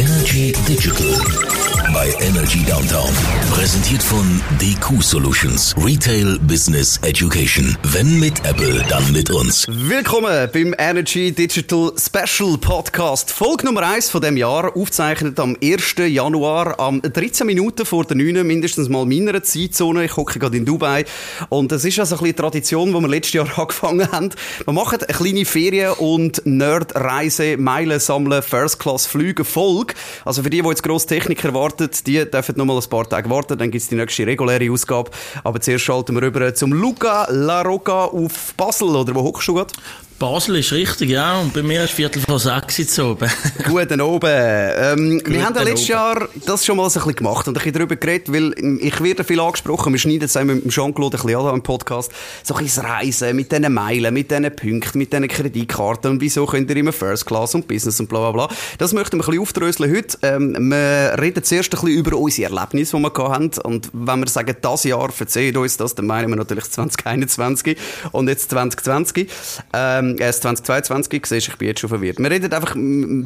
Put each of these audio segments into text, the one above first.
Energy Digital bei Energy Downtown. Präsentiert von DQ Solutions. Retail Business Education. Wenn mit Apple, dann mit uns. Willkommen beim Energy Digital Special Podcast. Folge Nummer 1 von dem Jahr, aufgezeichnet am 1. Januar, am 13 Minuten vor der 9, mindestens mal meiner Zeitzone. Ich hocke gerade in Dubai. Und es ist also ein bisschen Tradition, die wir letztes Jahr angefangen haben. Wir machen eine kleine Ferien- und Nerd-Reise, Meilen sammeln, First-Class-Flüge, Folge. Also für die, die jetzt grosse Technik erwarten, die dürfen noch mal ein paar Tage warten, dann gibt es die nächste reguläre Ausgabe. Aber zuerst schalten wir rüber zum Luca La Rocca auf Basel, oder wo hockst du gerade? Basel ist richtig, ja. Und bei mir ist Viertel vor sechs jetzt oben. Guten oben. Ähm, wir haben ja letztes. Jahr das schon mal so ein bisschen gemacht und ein bisschen darüber geredet, weil ich werde viel angesprochen, wir schneiden es mit dem Jean-Claude ein bisschen an im Podcast, so ein bisschen Reisen mit diesen Meilen, mit diesen Punkten, mit diesen Kreditkarten und wieso könnt ihr immer First Class und Business und bla bla bla. Das möchten wir ein bisschen aufdröseln heute. Ähm, wir reden zuerst ein bisschen über unsere Erlebnisse, die wir gehabt haben und wenn wir sagen, das Jahr verzeiht uns das, dann meinen wir natürlich 2021 und jetzt 2020. Ähm, erst 2022, siehst ich bin jetzt schon verwirrt. Wir reden einfach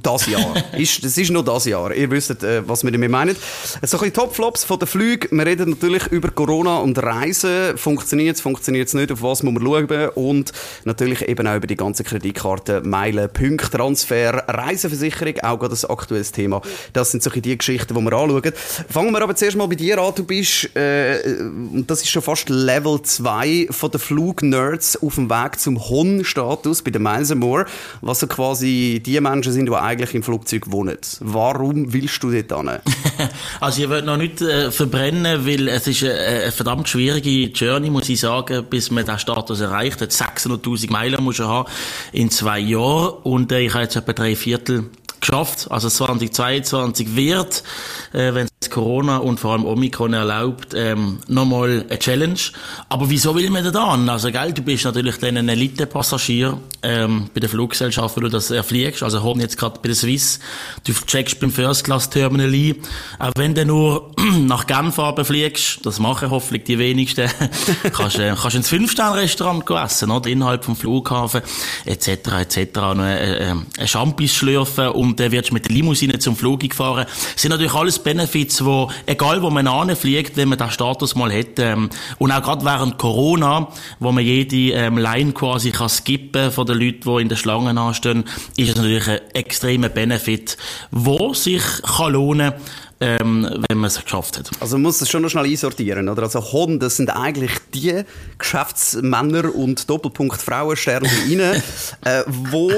das Jahr. ist, das ist nur das Jahr. Ihr wisst, äh, was wir damit meinen. So ein bisschen Topflops von den Flügen. Wir reden natürlich über Corona und Reisen. Funktioniert es, funktioniert es nicht, auf was muss man schauen. Und natürlich eben auch über die ganzen Kreditkarten, Meilen, Punkte, Transfer, Reiseversicherung, auch gerade ein aktuelles Thema. Das sind so die Geschichten, die wir anschauen. Fangen wir aber zuerst mal bei dir an. Du bist, äh, und das ist schon fast Level 2 von den Flugnerds auf dem Weg zum Hon-Status bei den Miles and More, was so quasi die Menschen sind, die eigentlich im Flugzeug wohnen. Warum willst du dort hin? Also ich will noch nicht äh, verbrennen, weil es ist eine, eine verdammt schwierige Journey, muss ich sagen, bis man den Status erreicht hat. 600'000 Meilen muss er haben in zwei Jahren und äh, ich habe jetzt etwa drei Viertel geschafft. Also 2022 wird, äh, wenn es Corona und vor allem Omikron erlaubt, ähm, nochmal eine Challenge. Aber wieso will man da an? Also, gell, du bist natürlich dann ein Elite-Passagier ähm, bei der Fluggesellschaft, wenn du das erfliegst. Also, Horn jetzt gerade bei der Swiss. Du checkst beim First-Class-Terminal ein. Auch wenn du nur nach Genf fliegst, das machen hoffentlich die wenigsten, kannst, äh, kannst ins Fünf-Sterne-Restaurant essen, oder? Innerhalb vom Flughafen, etc., etc. Noch, äh, äh, ein Champis schlürfen und dann wirst du mit der Limousine zum Flug gefahren. Das sind natürlich alles Benefits, wo, egal wo man anfliegt, wenn man den Status mal hat, ähm, und auch gerade während Corona, wo man jede ähm, Line quasi kann skippen von den Leuten, die in der Schlange anstehen, ist es natürlich ein extremer Benefit, wo sich kann lohnen ähm, wenn man es geschafft hat. Also man muss es schon noch schnell einsortieren, oder? Also Hon, das sind eigentlich die Geschäftsmänner und Doppelpunkt Frauensterne rein, äh, wo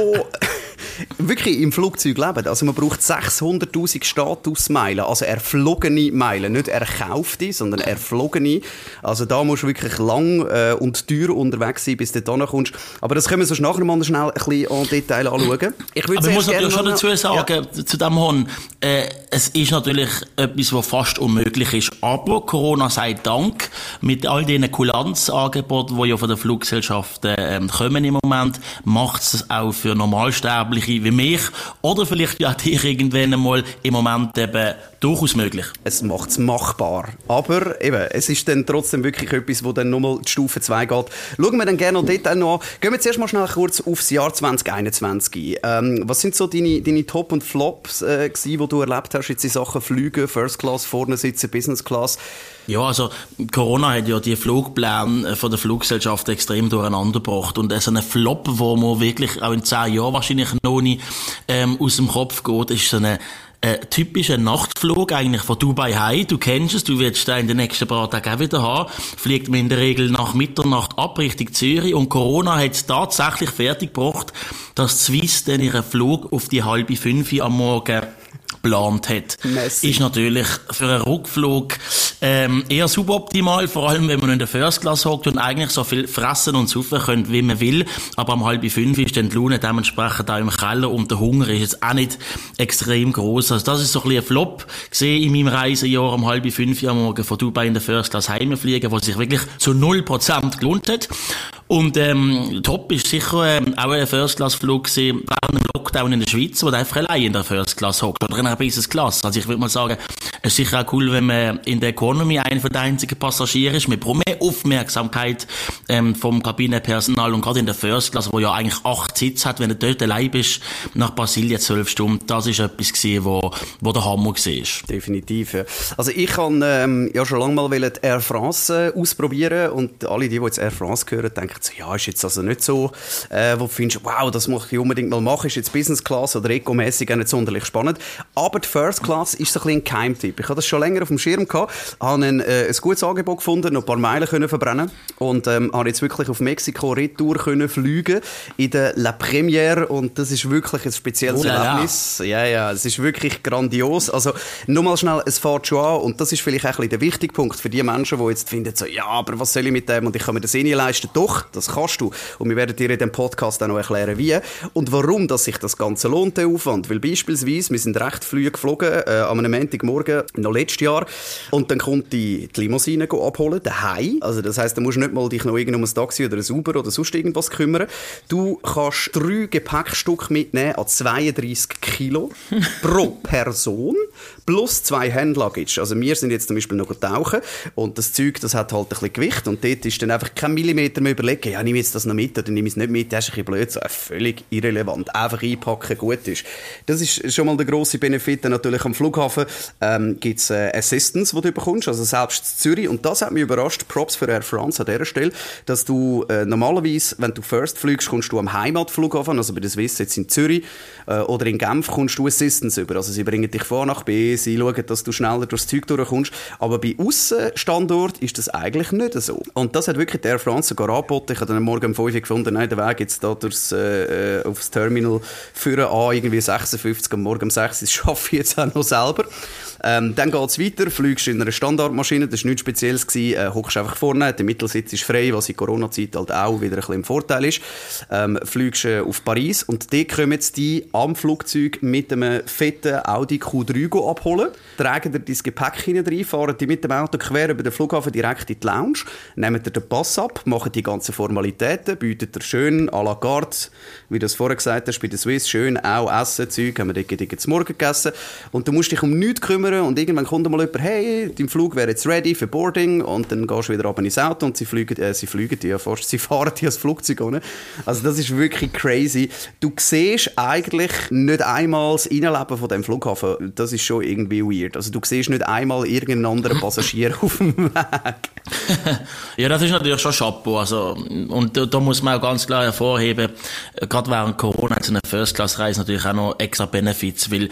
wirklich im Flugzeug leben. Also man braucht 600'000 Statusmeilen, also erflogene Meilen, nicht erkaufte, sondern erflogene. Also da musst du wirklich lang äh, und teuer unterwegs sein, bis du da kommst. Aber das können wir sonst nachher mal schnell ein bisschen en Detail anschauen. Ich würde Aber ich muss natürlich schon dazu sagen, ja. zu dem Hon, äh, es ist natürlich etwas, was fast unmöglich ist. Aber Corona sei Dank, mit all diesen Kulanzangeboten, die ja von den Fluggesellschaften äh, kommen im Moment, macht es auch für Normalsterbliche wie mich oder vielleicht ja dich irgendwann einmal im Moment eben durchaus möglich. Es macht es machbar. Aber eben, es ist dann trotzdem wirklich etwas, wo dann nochmal die Stufe 2 geht. Schauen wir dann gerne noch Detail noch an. Gehen wir zuerst mal schnell kurz aufs Jahr 2021. Ähm, was sind so deine, deine Top und Flops, äh, gewesen, die du erlebt hast jetzt in Sachen Flüge, First Class, vorne sitzen, Business Class? Ja, also Corona hat ja die Flugpläne von der Fluggesellschaft extrem durcheinander gebracht und so ein Flop, wo man wirklich auch in zehn Jahren wahrscheinlich noch nicht ähm, aus dem Kopf geht, ist so eine äh, typischer Nachtflug eigentlich von Dubai heim. Du kennst es, du wirst da in den nächsten paar Tagen auch wieder haben. Fliegt man in der Regel nach Mitternacht ab Richtung Zürich und Corona hat es tatsächlich fertig gebracht, dass Swiss dann ihren Flug auf die halbe fünf am Morgen geplant hat, Messi. ist natürlich für einen Rückflug ähm, eher suboptimal, vor allem wenn man in der First Class hockt und eigentlich so viel fressen und saufen könnte, wie man will. Aber um halb fünf ist dann die Laune dementsprechend auch im Keller und der Hunger ist jetzt auch nicht extrem groß. Also das ist so ein bisschen ein Flop gesehen in meinem Reisejahr um halb fünf am Morgen von Dubai in der First Class heimfliegen, wo sich wirklich zu null Prozent gelohnt hat. Und ähm, top ist sicher ähm, auch ein First-Class-Flug während dem Lockdown in der Schweiz, wo du einfach allein in der First-Class hockt oder in einer Business-Class. Also ich würde mal sagen, Es ist sicher auch cool, wenn man in der Economy einer der einzigen Passagiere ist. Man braucht mehr Aufmerksamkeit ähm, vom Kabinenpersonal und gerade in der First Class, wo ja eigentlich acht Sitze hat, wenn du dort allein bist, nach Brasilien zwölf Stunden, das ist etwas gewesen, wo, wo der Hammer war. Definitiv, ja. Also ich kann ähm, ja schon lange mal die Air France äh, ausprobieren und alle, die, die jetzt Air France hören, denken so, ja, ist jetzt also nicht so, äh, wo du findest, wow, das muss ich unbedingt mal machen, ist jetzt Business Class oder Eco-mäßig auch nicht sonderlich spannend. Aber die First Class ist so ein bisschen ein Keimtipp. Ich habe das schon länger auf dem Schirm gehabt, habe ein, äh, ein gutes Angebot gefunden, noch ein paar Meilen können verbrennen und ähm, habe jetzt wirklich auf Mexiko Retour können fliegen in der La Première und das ist wirklich ein spezielles oh, Erlebnis. Ja, ja, es ist wirklich grandios. Also nur mal schnell, es fährt schon an und das ist vielleicht auch ein bisschen der wichtige Punkt für die Menschen, die jetzt finden, so, ja, aber was soll ich mit dem und ich kann mir das eh nicht leisten. Doch, das kannst du. Und wir werden dir in dem Podcast auch noch erklären, wie und warum dass sich das Ganze lohnt, der Aufwand. Weil beispielsweise, wir sind recht früh geflogen, äh, am Montagmorgen, noch letztes Jahr, und dann kommt die, die Limousine abholen, daheim. Also das heisst, da musst du nicht mal dich noch irgendwie um ein Taxi oder ein Uber oder sonst irgendwas kümmern. Du kannst drei Gepäckstücke mitnehmen an 32 Kilo pro Person plus zwei Handluggage. Also wir sind jetzt zum Beispiel noch tauchen und das Zeug, das hat halt ein bisschen Gewicht und dort ist dann einfach kein Millimeter mehr überlegen, ja, nehme ich jetzt das noch mit oder nehme ich es nicht mit, das ist ein bisschen blöd, so völlig irrelevant. Einfach einpacken, gut ist. Das ist schon mal der grosse Benefit. Natürlich am Flughafen ähm, gibt es äh, Assistance, die du bekommst, also selbst Zürich und das hat mich überrascht, Props für Air France an dieser Stelle, dass du äh, normalerweise, wenn du First fliegst, kommst du am Heimatflughafen, also bei der Swiss jetzt in Zürich äh, oder in Genf, kommst du Assistance über. Also sie bringen dich vor nach B, sie schauen, dass du schneller durchs Zeug durchkommst. Aber bei Aussenstandort ist das eigentlich nicht so. Und das hat wirklich Air France sogar angeboten. Ich habe dann morgen um 5 Uhr gefunden, nein, der Weg jetzt da durchs, äh, äh aufs Terminal führen an, irgendwie 56 am Morgen um 6 das schaffe ich jetzt auch noch selber. Ähm, dann geht's weiter, fliegst in einer Standardmaschine, das war nichts Spezielles, gewesen, äh, einfach vorne, der Mittelsitz ist frei, was in Corona-Zeit halt auch wieder ein bisschen im Vorteil ist. Ähm, fliegst äh, auf Paris. Und dort kommen jetzt die am Flugzeug mit einem fetten Audi Q3 abholen, tragen dir dein Gepäck hinein, fahren die mit dem Auto quer über den Flughafen direkt in die Lounge, nehmen dir den Pass ab, machen die ganzen Formalitäten, bieten dir schön à la carte, wie du es vorher gesagt hast, bei der Swiss, schön auch Essen, Zeug, haben wir dort zum Morgen gegessen. Und du musst dich um nichts kümmern, und irgendwann kommt mal jemand, hey, dein Flug wäre jetzt ready für Boarding und dann gehst du wieder runter ins Auto und sie fliegen, äh, sie fliegen ja fast, sie fahren dir das Flugzeug ohne. Also das ist wirklich crazy. Du siehst eigentlich nicht einmal das Innenleben von dem Flughafen. Das ist schon irgendwie weird. Also du siehst nicht einmal irgendeinen anderen Passagier auf dem Weg. ja, das ist natürlich schon Chapeau. Also, und da, da muss man auch ganz klar hervorheben, gerade während Corona hat so eine First-Class-Reise natürlich auch noch extra Benefits, weil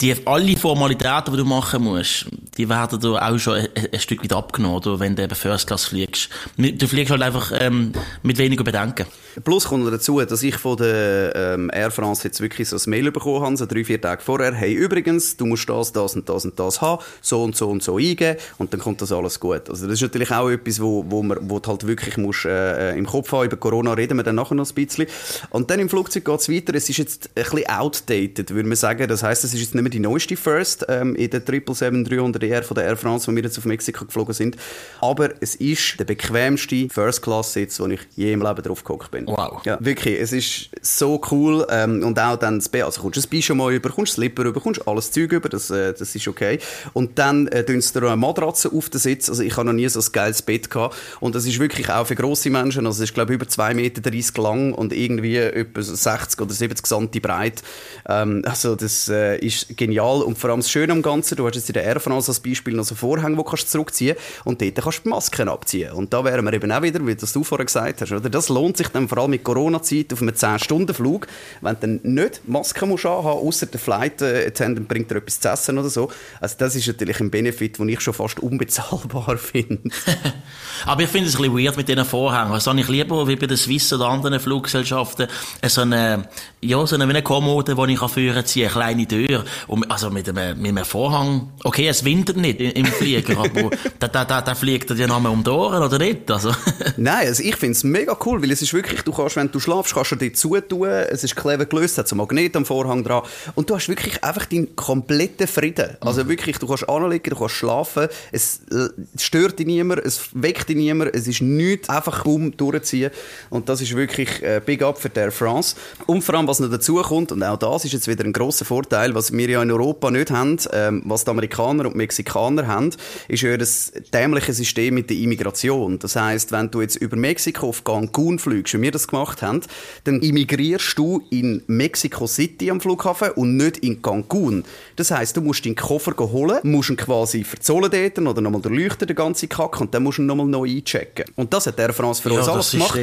die alle Formalitäten, die du machst, machen musst, die werden dir auch schon ein, ein Stück weit abgenommen, oder, wenn du eben First Class fliegst. Du fliegst halt einfach ähm, mit weniger Bedenken. Plus kommt dazu, dass ich von der ähm, Air France jetzt wirklich so ein Mail bekommen habe, so drei, vier Tage vorher, hey, übrigens, du musst das, das und das und das haben, so und so und so eingeben und dann kommt das alles gut. Also das ist natürlich auch etwas, wo, wo, man, wo du halt wirklich musst, äh, äh im Kopf haben, über Corona reden wir dann nachher noch ein bisschen. Und dann im Flugzeug geht es weiter, es ist jetzt ein bisschen outdated, würde man sagen. Das heißt, es ist jetzt nicht mehr die neueste First ähm, in der 777-300ER von der Air France, wo wir jetzt auf Mexiko geflogen sind. Aber es ist der bequemste First-Class-Sitz, wo ich je im Leben drauf gehockt bin. Wow. Ja, wirklich. Es ist so cool. Ähm, und auch dann das B, also kommst du das B schon mal über, kommst Slipper über, kommst alles Zeug über, das, äh, das ist okay. Und dann äh, sie dir eine Matratze auf den Sitz. Also ich habe noch nie so ein geiles Bett gehabt. Und das ist wirklich auch für grosse Menschen, also es ist glaube ich über 2,30 Meter lang und irgendwie etwa 60 oder 70 cm breit. Ähm, also das äh, ist genial. Und vor allem das Schöne am Ganzen, du hast jetzt in der Air France als Beispiel noch so Vorhänge, die kannst zurückziehen und dort kannst du die Masken abziehen. Und da wären wir eben auch wieder, wie das du vorher gesagt hast, oder? Das lohnt sich dann vor allem mit Corona-Zeit auf einem 10-Stunden-Flug, wenn du dann nicht Masken musst anhaben, außer der Flight Attendant bringt dir etwas zu essen oder so. Also das ist natürlich ein Benefit, den ich schon fast unbezahlbar finde. Aber ich finde es ein bisschen weird mit diesen Vorhängen. Also ich lieber wie bei der Swiss oder anderen Fluggesellschaften so eine, ja, so eine, Kommode, die ich führen kann, eine kleine Tür. Und, also mit einem, mit einem Vorhang okay, es windet nicht im Flieger, aber da, da, da, da fliegt er ja nochmal um die Ohren, oder nicht? Also. Nein, also ich finde es mega cool, weil es ist wirklich, du kannst, wenn du schlafst, kannst du dir zutun, es ist clever gelöst, hat so Magnet am Vorhang dran und du hast wirklich einfach deinen kompletten Frieden. Also mhm. wirklich, du kannst anlegen, du kannst schlafen, es stört dich niemand, es weckt dich niemand, es ist nichts, einfach kaum durchziehen und das ist wirklich äh, Big Up für der France. Und vor allem, was noch dazu kommt, und auch das ist jetzt wieder ein grosser Vorteil, was wir ja in Europa nicht haben, ähm, was die Amerikaner und Mexikaner Mexikaner haben, ist ja das dämliche System mit der Immigration. Das heißt, wenn du jetzt über Mexiko auf Cancun fliegst, wie wir das gemacht haben, dann immigrierst du in Mexico City am Flughafen und nicht in Cancun. Das heißt, du musst deinen Koffer holen, musst ihn quasi verzollen dort oder nochmal durchleuchten, den ganzen Kack, und dann musst du ihn nochmal neu einchecken. Und das hat der France für Ja, uns alles gemacht.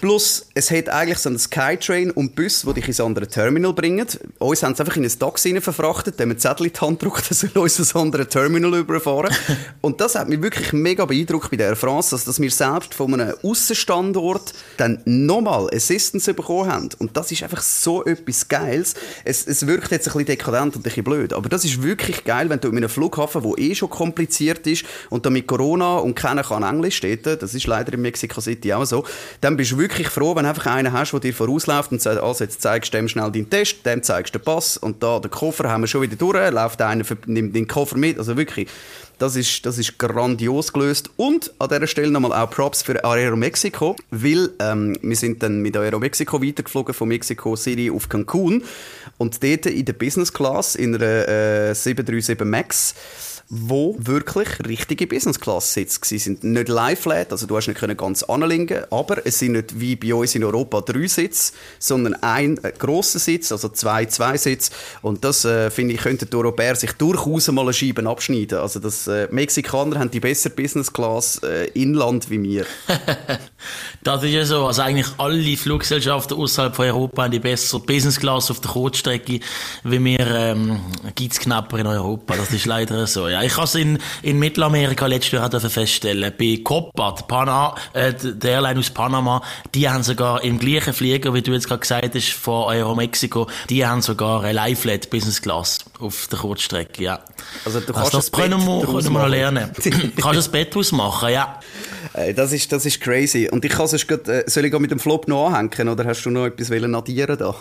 Plus, es hat eigentlich so einen Skytrain und Bus, die dich ins andere Terminal bringen. Uns haben sie einfach in ein Taxi verfrachtet, dann haben wir Zettel in die Hand gedruckt, dass wir uns das andere Terminal überfahren. und das hat mich wirklich mega beeindruckt bei der Air France, dass, dass wir selbst von einem Aussenstandort dann nochmal Assistance bekommen haben. Und das ist einfach so etwas Geiles. Es, es wirkt jetzt ein bisschen dekadent und ein bisschen blöd, aber das ist wirklich geil, wenn du in einem Flughafen, der eh schon kompliziert ist und da mit Corona und keiner kann Englisch steht, das ist leider in Mexico City auch so, dann bist du wirklich froh, wenn du einfach einen hast, der dir vorausläuft und sagt, also jetzt zeigst dem schnell deinen Test, dem zeigst den Pass und da den Koffer haben wir schon wieder durch, läuft einer, nimmt den Koffer mit, also wirklich, das ist, das ist grandios gelöst. Und an dieser Stelle nochmal auch Props für Aero Mexico, weil ähm, wir sind dann mit Aero Mexico weitergeflogen von Mexico City auf Cancun. Und dort in der Business Class in einer äh, 737 MAX wo wirklich richtige Business Class Sitze gsi sind. Nicht Lie-Flat, also du hast nicht können ganz anlegen, aber es sind nicht wie bei uns in Europa drei Sitze, sondern ein äh, grosser Sitz, also zwei zwei Sitze. Und das äh, finde ich könnten die Europäer sich durchaus mal eine Scheibe abschneiden. Also das äh, Mexikaner haben die bessere Business Class äh, Inland wie wir. Das ist ja so. Also eigentlich alle Fluggesellschaften außerhalb von Europa haben die bessere Business Class auf der Kurzstrecke, wie wir ähm, gibt's knapper in Europa. Das ist leider so. Ja, ich habe es in, in Mittelamerika letztes Jahr feststellen. Bei Copa, die Pana, äh, der Airline aus Panama, die haben sogar im gleichen Flieger, wie du jetzt gerade gesagt hast, von Aeromexico, die haben sogar eine Lie-Flat Business Class auf der Kurzstrecke. Ja. Also du Also kannst das das Bett können wir, können wir noch lernen. du kannst das Bett ausmachen, ja. Äh, Das ist, das ist crazy. Und ich kann sonst grad, äh, soll ich mit dem Flop noch anhängen oder hast du noch etwas wollen addieren da?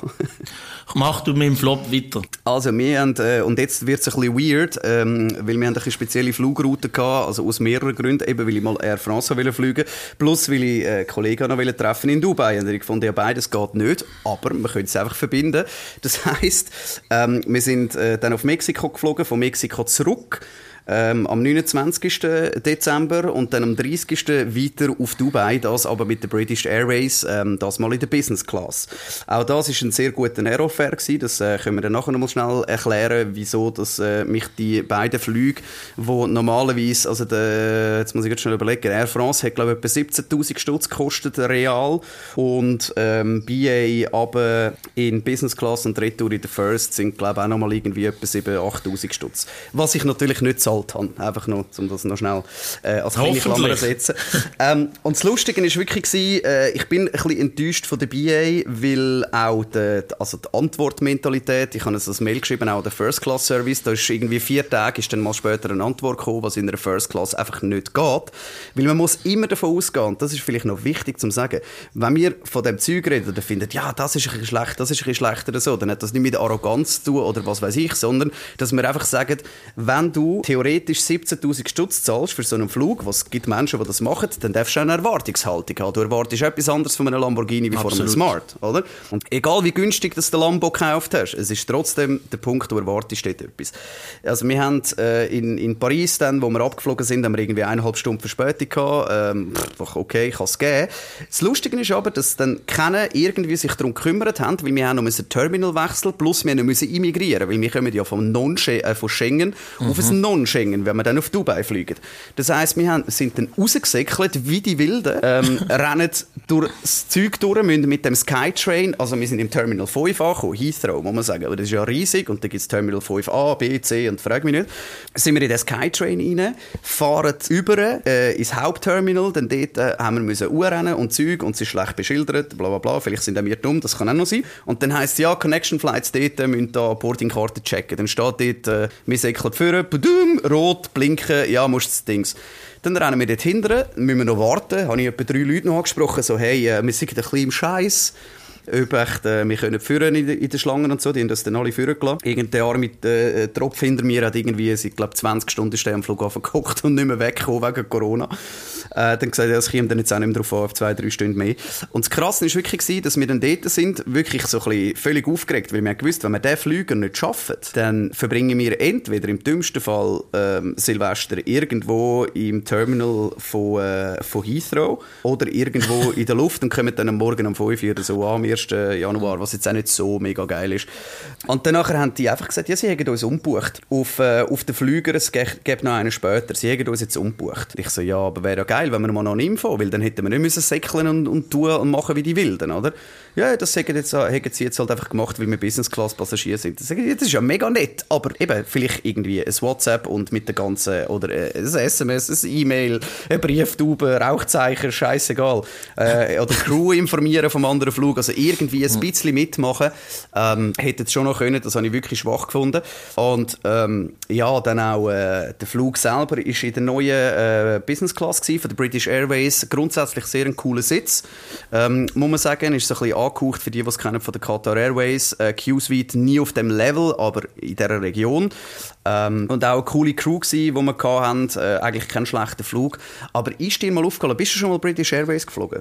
Mach du mit dem Flop weiter. Also wir haben, äh, und jetzt wird es ein bisschen weird, ähm, weil wir haben eine spezielle Flugroute gehabt, also aus mehreren Gründen, eben weil ich mal Air France wollte fliegen, plus weil ich äh, Kollegen noch wollte treffen in Dubai. Und ich fand, ja beides geht nicht, aber wir können es einfach verbinden. Das heisst, ähm, wir sind äh, dann auf Mexiko geflogen, von Mexiko zurück, ähm, am 29. Dezember und dann am 30. weiter auf Dubai, das aber mit der British Airways, ähm, das mal in der Business Class. Auch das ist ein sehr guter Aerofair gewesen, das äh, können wir dann nachher noch mal schnell erklären, wieso dass, äh, mich die beiden Flüge, wo normalerweise, also der, jetzt muss ich jetzt schnell überlegen, Air France hat glaube ich etwa 17'000 Stutz gekostet, real, und ähm, BA aber in Business Class und Retour in der First sind glaube ich auch noch mal irgendwie etwa 7'000, 8'000 Stutz. Was ich natürlich nicht zahlt habe, einfach noch, um das noch schnell äh, als kleine Klammer zu setzen. ähm, und das Lustige ist wirklich gewesen, äh, ich bin ein bisschen enttäuscht von der BA, weil auch die, also die Antwortmentalität, ich habe es als Mail geschrieben, auch der First Class Service, da ist irgendwie vier Tage, ist dann mal später eine Antwort gekommen, was in einer First Class einfach nicht geht, weil man muss immer davon ausgehen, und das ist vielleicht noch wichtig zu sagen, wenn wir von dem Zeug reden, dann findet, ja, das ist ein bisschen schlecht, das ist ein bisschen schlechter oder so, dann hat das nicht mit Arroganz zu tun oder was weiß ich, sondern, dass wir einfach sagen, wenn du theoretisch 17'000 Stutz zahlst für so einen Flug, was gibt Menschen, die das machen, dann darfst du auch eine Erwartungshaltung haben. Du erwartest etwas anderes von einem Lamborghini wie von einem. Smart, oder? Und egal wie günstig das der Lambo gekauft hast, es ist trotzdem der Punkt, du erwartest dort etwas. Also wir haben äh, in, in Paris dann, wo wir abgeflogen sind, haben wir irgendwie eineinhalb Stunden Verspätung gehabt. Ähm, pff, okay, kann es geben. Das Lustige ist aber, dass dann keine irgendwie sich darum gekümmert haben, weil wir haben noch müssen Terminal wechseln, plus wir müssen immigrieren, weil wir kommen ja vom non äh, von Schengen auf ein Non-Schengen, wenn wir dann auf Dubai fliegen. Das heisst, wir haben, sind dann rausgesäckelt wie die Wilden, ähm, rennen durch das Zeug durch, müssen mit dem Skytrain, also wir sind im Terminal 5 angekommen, Heathrow, muss man sagen, aber das ist ja riesig und da gibt es Terminal 5a, B, C und frag mich nicht. Sind wir in den Skytrain rein, fahren über äh, ins Hauptterminal, dann dort äh, haben wir müssen rennen und Zeug und es ist schlecht beschildert, bla bla bla, vielleicht sind auch wir dumm, das kann auch noch sein. Und dann heisst es, ja, Connection Flights dort äh, müssen da Boardingkarte checken. Dann steht dort, äh, wir säckeln vorne, badum, rot, blinken, ja, musst das Dings. Dann rennen wir dort hinten, müssen wir noch warten, habe ich etwa drei Leute noch angesprochen, so, hey, äh, wir sind ein bisschen im Scheiß. Ob echt, äh, wir können führen in, in den Schlangen und so, die haben das dann alle führen gelassen. Irgendein mit äh, Tropf hinter mir hat irgendwie, ich glaube 20 Stunden ist am Flughafen gekocht und nicht mehr weggekommen wegen Corona. Äh, dann gesagt, ja, es kommt dann jetzt auch nicht mehr drauf an, auf zwei, drei Stunden mehr. Und das Krasse war wirklich, gewesen, dass wir dann dort sind, wirklich so ein bisschen völlig aufgeregt, weil wir gewusst, wenn wir diesen Flüger nicht schaffen, dann verbringen wir entweder im dümmsten Fall ähm, Silvester irgendwo im Terminal von, äh, von Heathrow oder irgendwo in der Luft und kommen dann am Morgen um 5 Uhr so am 1. Januar, was jetzt auch nicht so mega geil ist. Und dann haben die einfach gesagt, ja, sie haben uns umgebucht auf, äh, auf den Flüger, es gibt noch einen später, sie haben uns jetzt umgebucht. Ich so, ja, aber wäre ja geil, wenn wir mal noch eine Info, weil dann hätten wir nicht müssen säckeln und, und tun und machen wie die Wilden, oder? Ja, das haben, jetzt, haben sie jetzt halt einfach gemacht, weil wir Business-Class-Passagier sind. Das, ist ja mega nett, aber eben, vielleicht irgendwie ein WhatsApp und mit der ganzen, oder ein SMS, ein E-Mail, ein Brieftube, Rauchzeichen, scheißegal. Äh, oder Crew informieren vom anderen Flug, also irgendwie ein bisschen mitmachen, ähm, hätte es schon noch können, das habe ich wirklich schwach gefunden. Und ähm, ja, dann auch äh, der Flug selber ist in der neuen äh, Business Class gewesen, von der British Airways, grundsätzlich sehr ein cooler Sitz. Ähm, muss man sagen, ist so ein bisschen angehaucht für die, die es kennen von der Qatar Airways. Äh, Q-Suite nie auf dem Level, aber in dieser Region. Ähm, und auch eine coole Crew gewesen, die wir hatten. Äh, eigentlich kein schlechter Flug. Aber ist dir mal aufgefallen, bist du schon mal British Airways geflogen?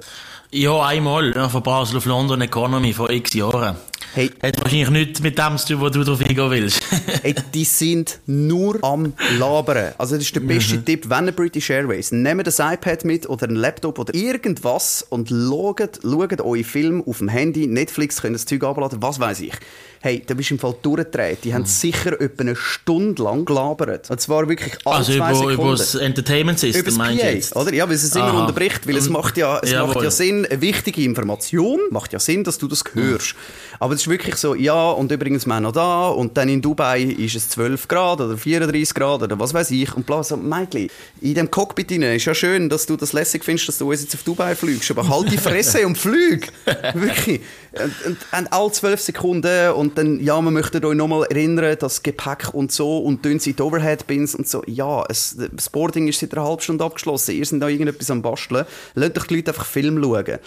Ja, einmal. Ja, von Basel auf London Economy vor x Jahren. Hey. Hat wahrscheinlich nichts mit dem zu tun, wo du drauf hingehen willst. hey, die sind nur am Labern. Also das ist der beste mhm. Tipp, wenn eine British Airways, nehmt ein iPad mit oder einen Laptop oder irgendwas und schaut, schaut eure Filme auf dem Handy, Netflix, könnt das Zeug abladen, was weiß ich. Hey, da bist du im Fall durchgedreht. Die mhm. haben sicher etwa eine Stunde lang gelabert. Und zwar wirklich alle also zwei über, Sekunden. über das Entertainment System, meinst du jetzt? Oder? Ja, weil es immer Aha. unterbricht, weil es macht ja, es macht ja Sinn, eine wichtige Information macht ja Sinn, dass du das hörst. Mhm. Aber es ist wirklich so, ja, und übrigens, wir noch da, und dann in Dubai ist es 12 Grad oder 34 Grad oder was weiß ich, und bla, so, Mädchen, in dem Cockpit rein, ist ja schön, dass du das lässig findest, dass du uns jetzt auf Dubai fliegst, aber halt die Fresse und flieg! wirklich. Und, und, und alle 12 Sekunden und und dann, ja, wir möchten euch nochmal erinnern, das Gepäck und so und dünn sind Overhead-Bins und so. Ja, es, das Boarding ist seit einer halben Stunde abgeschlossen. Ihr seid da irgendetwas am Basteln. Lasst euch die Leute einfach Film schauen.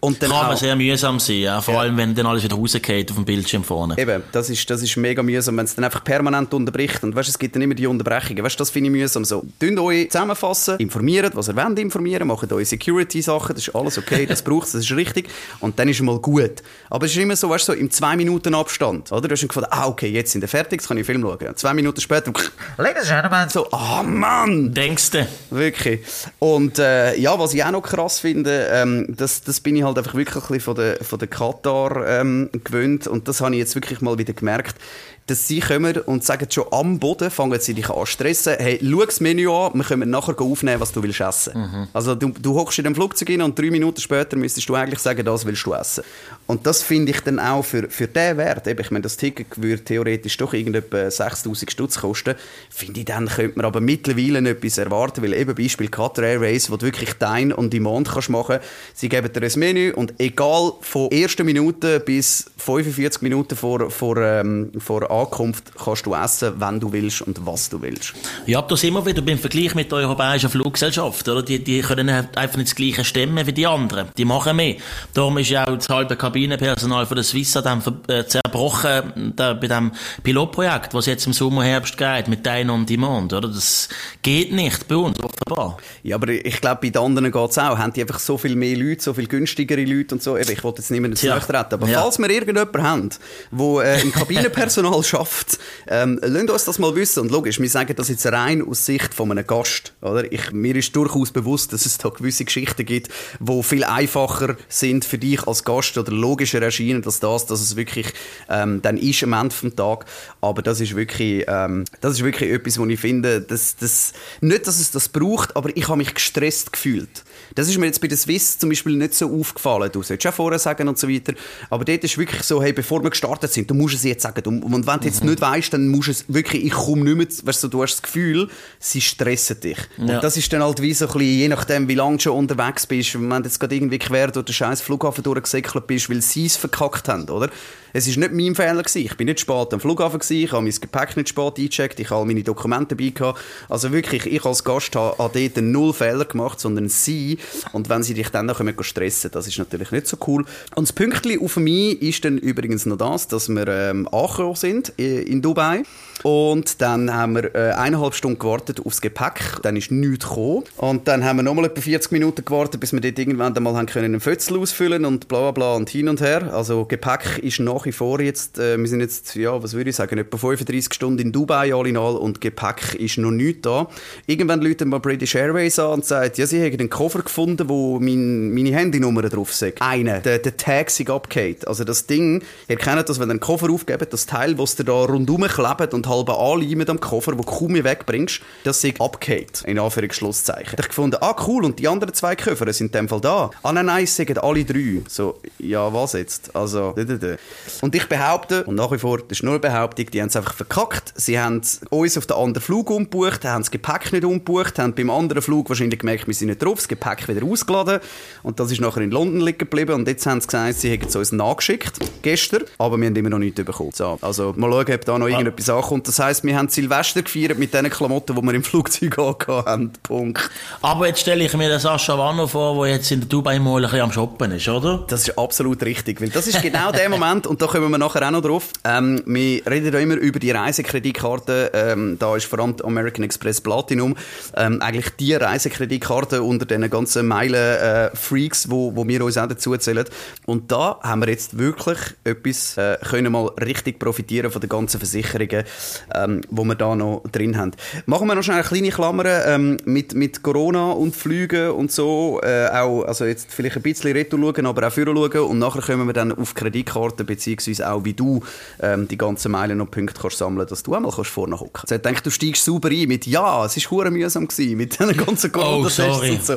Und dann Kann auch, sehr mühsam sein, ja. vor ja. allem wenn dann alles wieder rausgeht auf dem Bildschirm vorne. Eben, das ist, das ist mega mühsam, wenn es dann einfach permanent unterbricht. Und weißt, es gibt dann immer die Unterbrechungen. Weißt, das finde ich mühsam. So, tun euch zusammenfassen, informiert, was ihr wollt informieren, macht eure Security-Sachen, das ist alles okay, das braucht das ist richtig. Und dann ist es mal gut. Aber es ist immer so, weißt, so im 2 Abstand, oder? Du hast dann gefunden, ah, okay, jetzt sind wir fertig, jetzt kann ich Film schauen. Zwei Minuten später, Ladies and Gentlemen, so, ah, oh, Mann! Denkst du? Wirklich. Und, äh, ja, was ich auch noch krass finde, ähm, das, das bin ich halt einfach wirklich ein von der, von der Katar ähm, gewöhnt. Und das habe ich jetzt wirklich mal wieder gemerkt dass sie kommen und sagen schon am Boden, fangen sie dich an stressen, hey, schau das Menü an, wir können nachher aufnehmen, was du willst essen. Mhm. Also du, du hockst in dem Flugzeug rein und drei Minuten später müsstest du eigentlich sagen, das willst du essen. Und das finde ich dann auch für, für den Wert, ich meine, das Ticket würde theoretisch doch irgendetwa 6000 Stutz kosten, finde ich, dann könnte man aber mittlerweile etwas erwarten, weil eben Beispiel Qatar Airways, wo du wirklich dein und Demand kannst machen, sie geben dir ein Menü und egal von ersten Minute bis 45 Minuten vor, vor, ähm, vor Ankunft kannst du essen, wenn du willst und was du willst. Ja, das immer wieder beim Vergleich mit der europäischen Fluggesellschaft, oder? Die, die können einfach nicht das gleiche stemmen wie die anderen. Die machen mehr. Darum ist ja auch das halbe Kabinenpersonal von der Swiss dann äh, zerbrochen da, bei dem Pilotprojekt, was jetzt im Sommer, Herbst geht, mit Dein on Demand, oder? Das geht nicht bei uns, offenbar. Ja, aber ich glaube, bei den anderen geht es auch. Haben die einfach so viel mehr Leute, so viel günstigere Leute und so. Ich wollte jetzt niemanden zu retten, aber ja. falls wir irgendjemanden haben, der äh, im Kabinenpersonal schafft. Ähm, lasst uns das mal wissen. Und logisch, wir sagen das jetzt rein aus Sicht von einem Gast. Oder? Ich, mir ist durchaus bewusst, dass es da gewisse Geschichten gibt, die viel einfacher sind für dich als Gast oder logischer erscheinen als das, dass es wirklich ähm, dann ist am Ende des Tages. Aber das ist wirklich, ähm, das ist wirklich etwas, wo ich finde, dass, dass, nicht, dass es das braucht, aber ich habe mich gestresst gefühlt. Das ist mir jetzt bei der Swiss zum Beispiel nicht so aufgefallen. Du solltest auch vorher sagen und so weiter. Aber dort ist wirklich so, hey, bevor wir gestartet sind, du musst es jetzt sagen. Und wenn du jetzt mhm. nicht weißt, dann musst du es wirklich, ich komme nicht mehr, weißt du, du hast das Gefühl, sie stressen dich. Ja. Und das ist dann halt wie so ein bisschen, je nachdem, wie lange du schon unterwegs bist, wenn du jetzt gerade irgendwie quer durch den scheiß Flughafen durchgesäckelt bist, weil sie es verkackt haben, oder? Es ist nicht mein Fehler gewesen. Ich bin nicht spät am Flughafen gewesen, ich habe mein Gepäck nicht spät eingecheckt, ich habe all meine Dokumente dabei gehabt. Also wirklich, ich als Gast habe an dort null Fehler gemacht, sondern sie. Und wenn sie dich dann noch stressen das ist natürlich nicht so cool. Und das Pünktchen auf mich ist dann übrigens noch das, dass wir ähm, angekommen sind in Dubai. Und dann haben wir äh, eineinhalb Stunden gewartet aufs Gepäck. Dann ist nichts gekommen. Und dann haben wir nochmal etwa 40 Minuten gewartet, bis wir dort irgendwann einmal einen Fötzel ausfüllen und bla bla bla und hin und her. Also Gepäck ist nach wie vor jetzt, äh, wir sind jetzt, ja, was würde ich sagen, etwa 35 Stunden in Dubai all in all und Gepäck ist noch nicht da. Irgendwann läutet mal British Airways an und sagt, ja, sie haben einen Koffer gefunden, wo mein, meine Handynummer drauf ist. Eine. Der, der Tag ist abgehakt. Also das Ding, ihr kennt das, wenn ihr einen Koffer aufgebt, das Teil, was ihr da rundum klebt und halb anleimen am Koffer, wo du kaum mehr wegbringst, das ist abgehakt. In Anführungsschlusszeichen. Ich gefunden, ah cool, und die anderen zwei Koffer sind in dem Fall da. Ah nein, nein, sagen alle drei. So, ja, was jetzt? Also, und ich behaupte, und nach wie vor, das ist nur eine Behauptung, die haben es einfach verkackt. Sie haben uns auf den anderen Flug umgebucht, haben das Gepäck nicht umgebucht, haben beim anderen Flug wahrscheinlich gemerkt, wir sind nicht drauf, das Gepäck wieder ausgeladen und das ist nachher in London liegen geblieben und jetzt haben sie gesagt, sie hätten es uns nachgeschickt, gestern, aber wir haben immer noch nichts bekommen. So, also mal schauen, ob da noch irgendetwas ankommt. Das heisst, wir haben Silvester gefeiert mit den Klamotten, die wir im Flugzeug haben. Punkt. Aber jetzt stelle ich mir den Sascha Wanno vor, der jetzt in der Dubai mal ein bisschen am Shoppen ist, oder? Das ist absolut richtig, weil das ist genau der Moment, und da kommen wir nachher auch noch drauf. Ähm, wir reden ja immer über die Reisekreditkarte. Ähm, da ist vor allem American Express Platinum ähm, eigentlich die Reisekreditkarte unter den ganzen Meilen-Freaks, äh, wo, wo wir uns auch dazu zählen. Und da haben wir jetzt wirklich etwas, äh, können mal richtig profitieren von den ganzen Versicherungen, ähm, wo wir da noch drin haben. Machen wir noch schnell eine kleine Klammer ähm, mit, mit Corona und Flügen und so. Äh, auch, also jetzt vielleicht ein bisschen retour schauen, aber auch vorher schauen. Und nachher kommen wir dann auf Kreditkarten, beziehungsweise auch wie du ähm, die ganzen Meilen und Punkte kannst sammeln, dass du einmal kannst vorne hocken. Also ich denke, du steigst super ein mit «Ja, es war mühsam gewesen, mit diesen ganzen Corona-Tests oh, sorry. und so.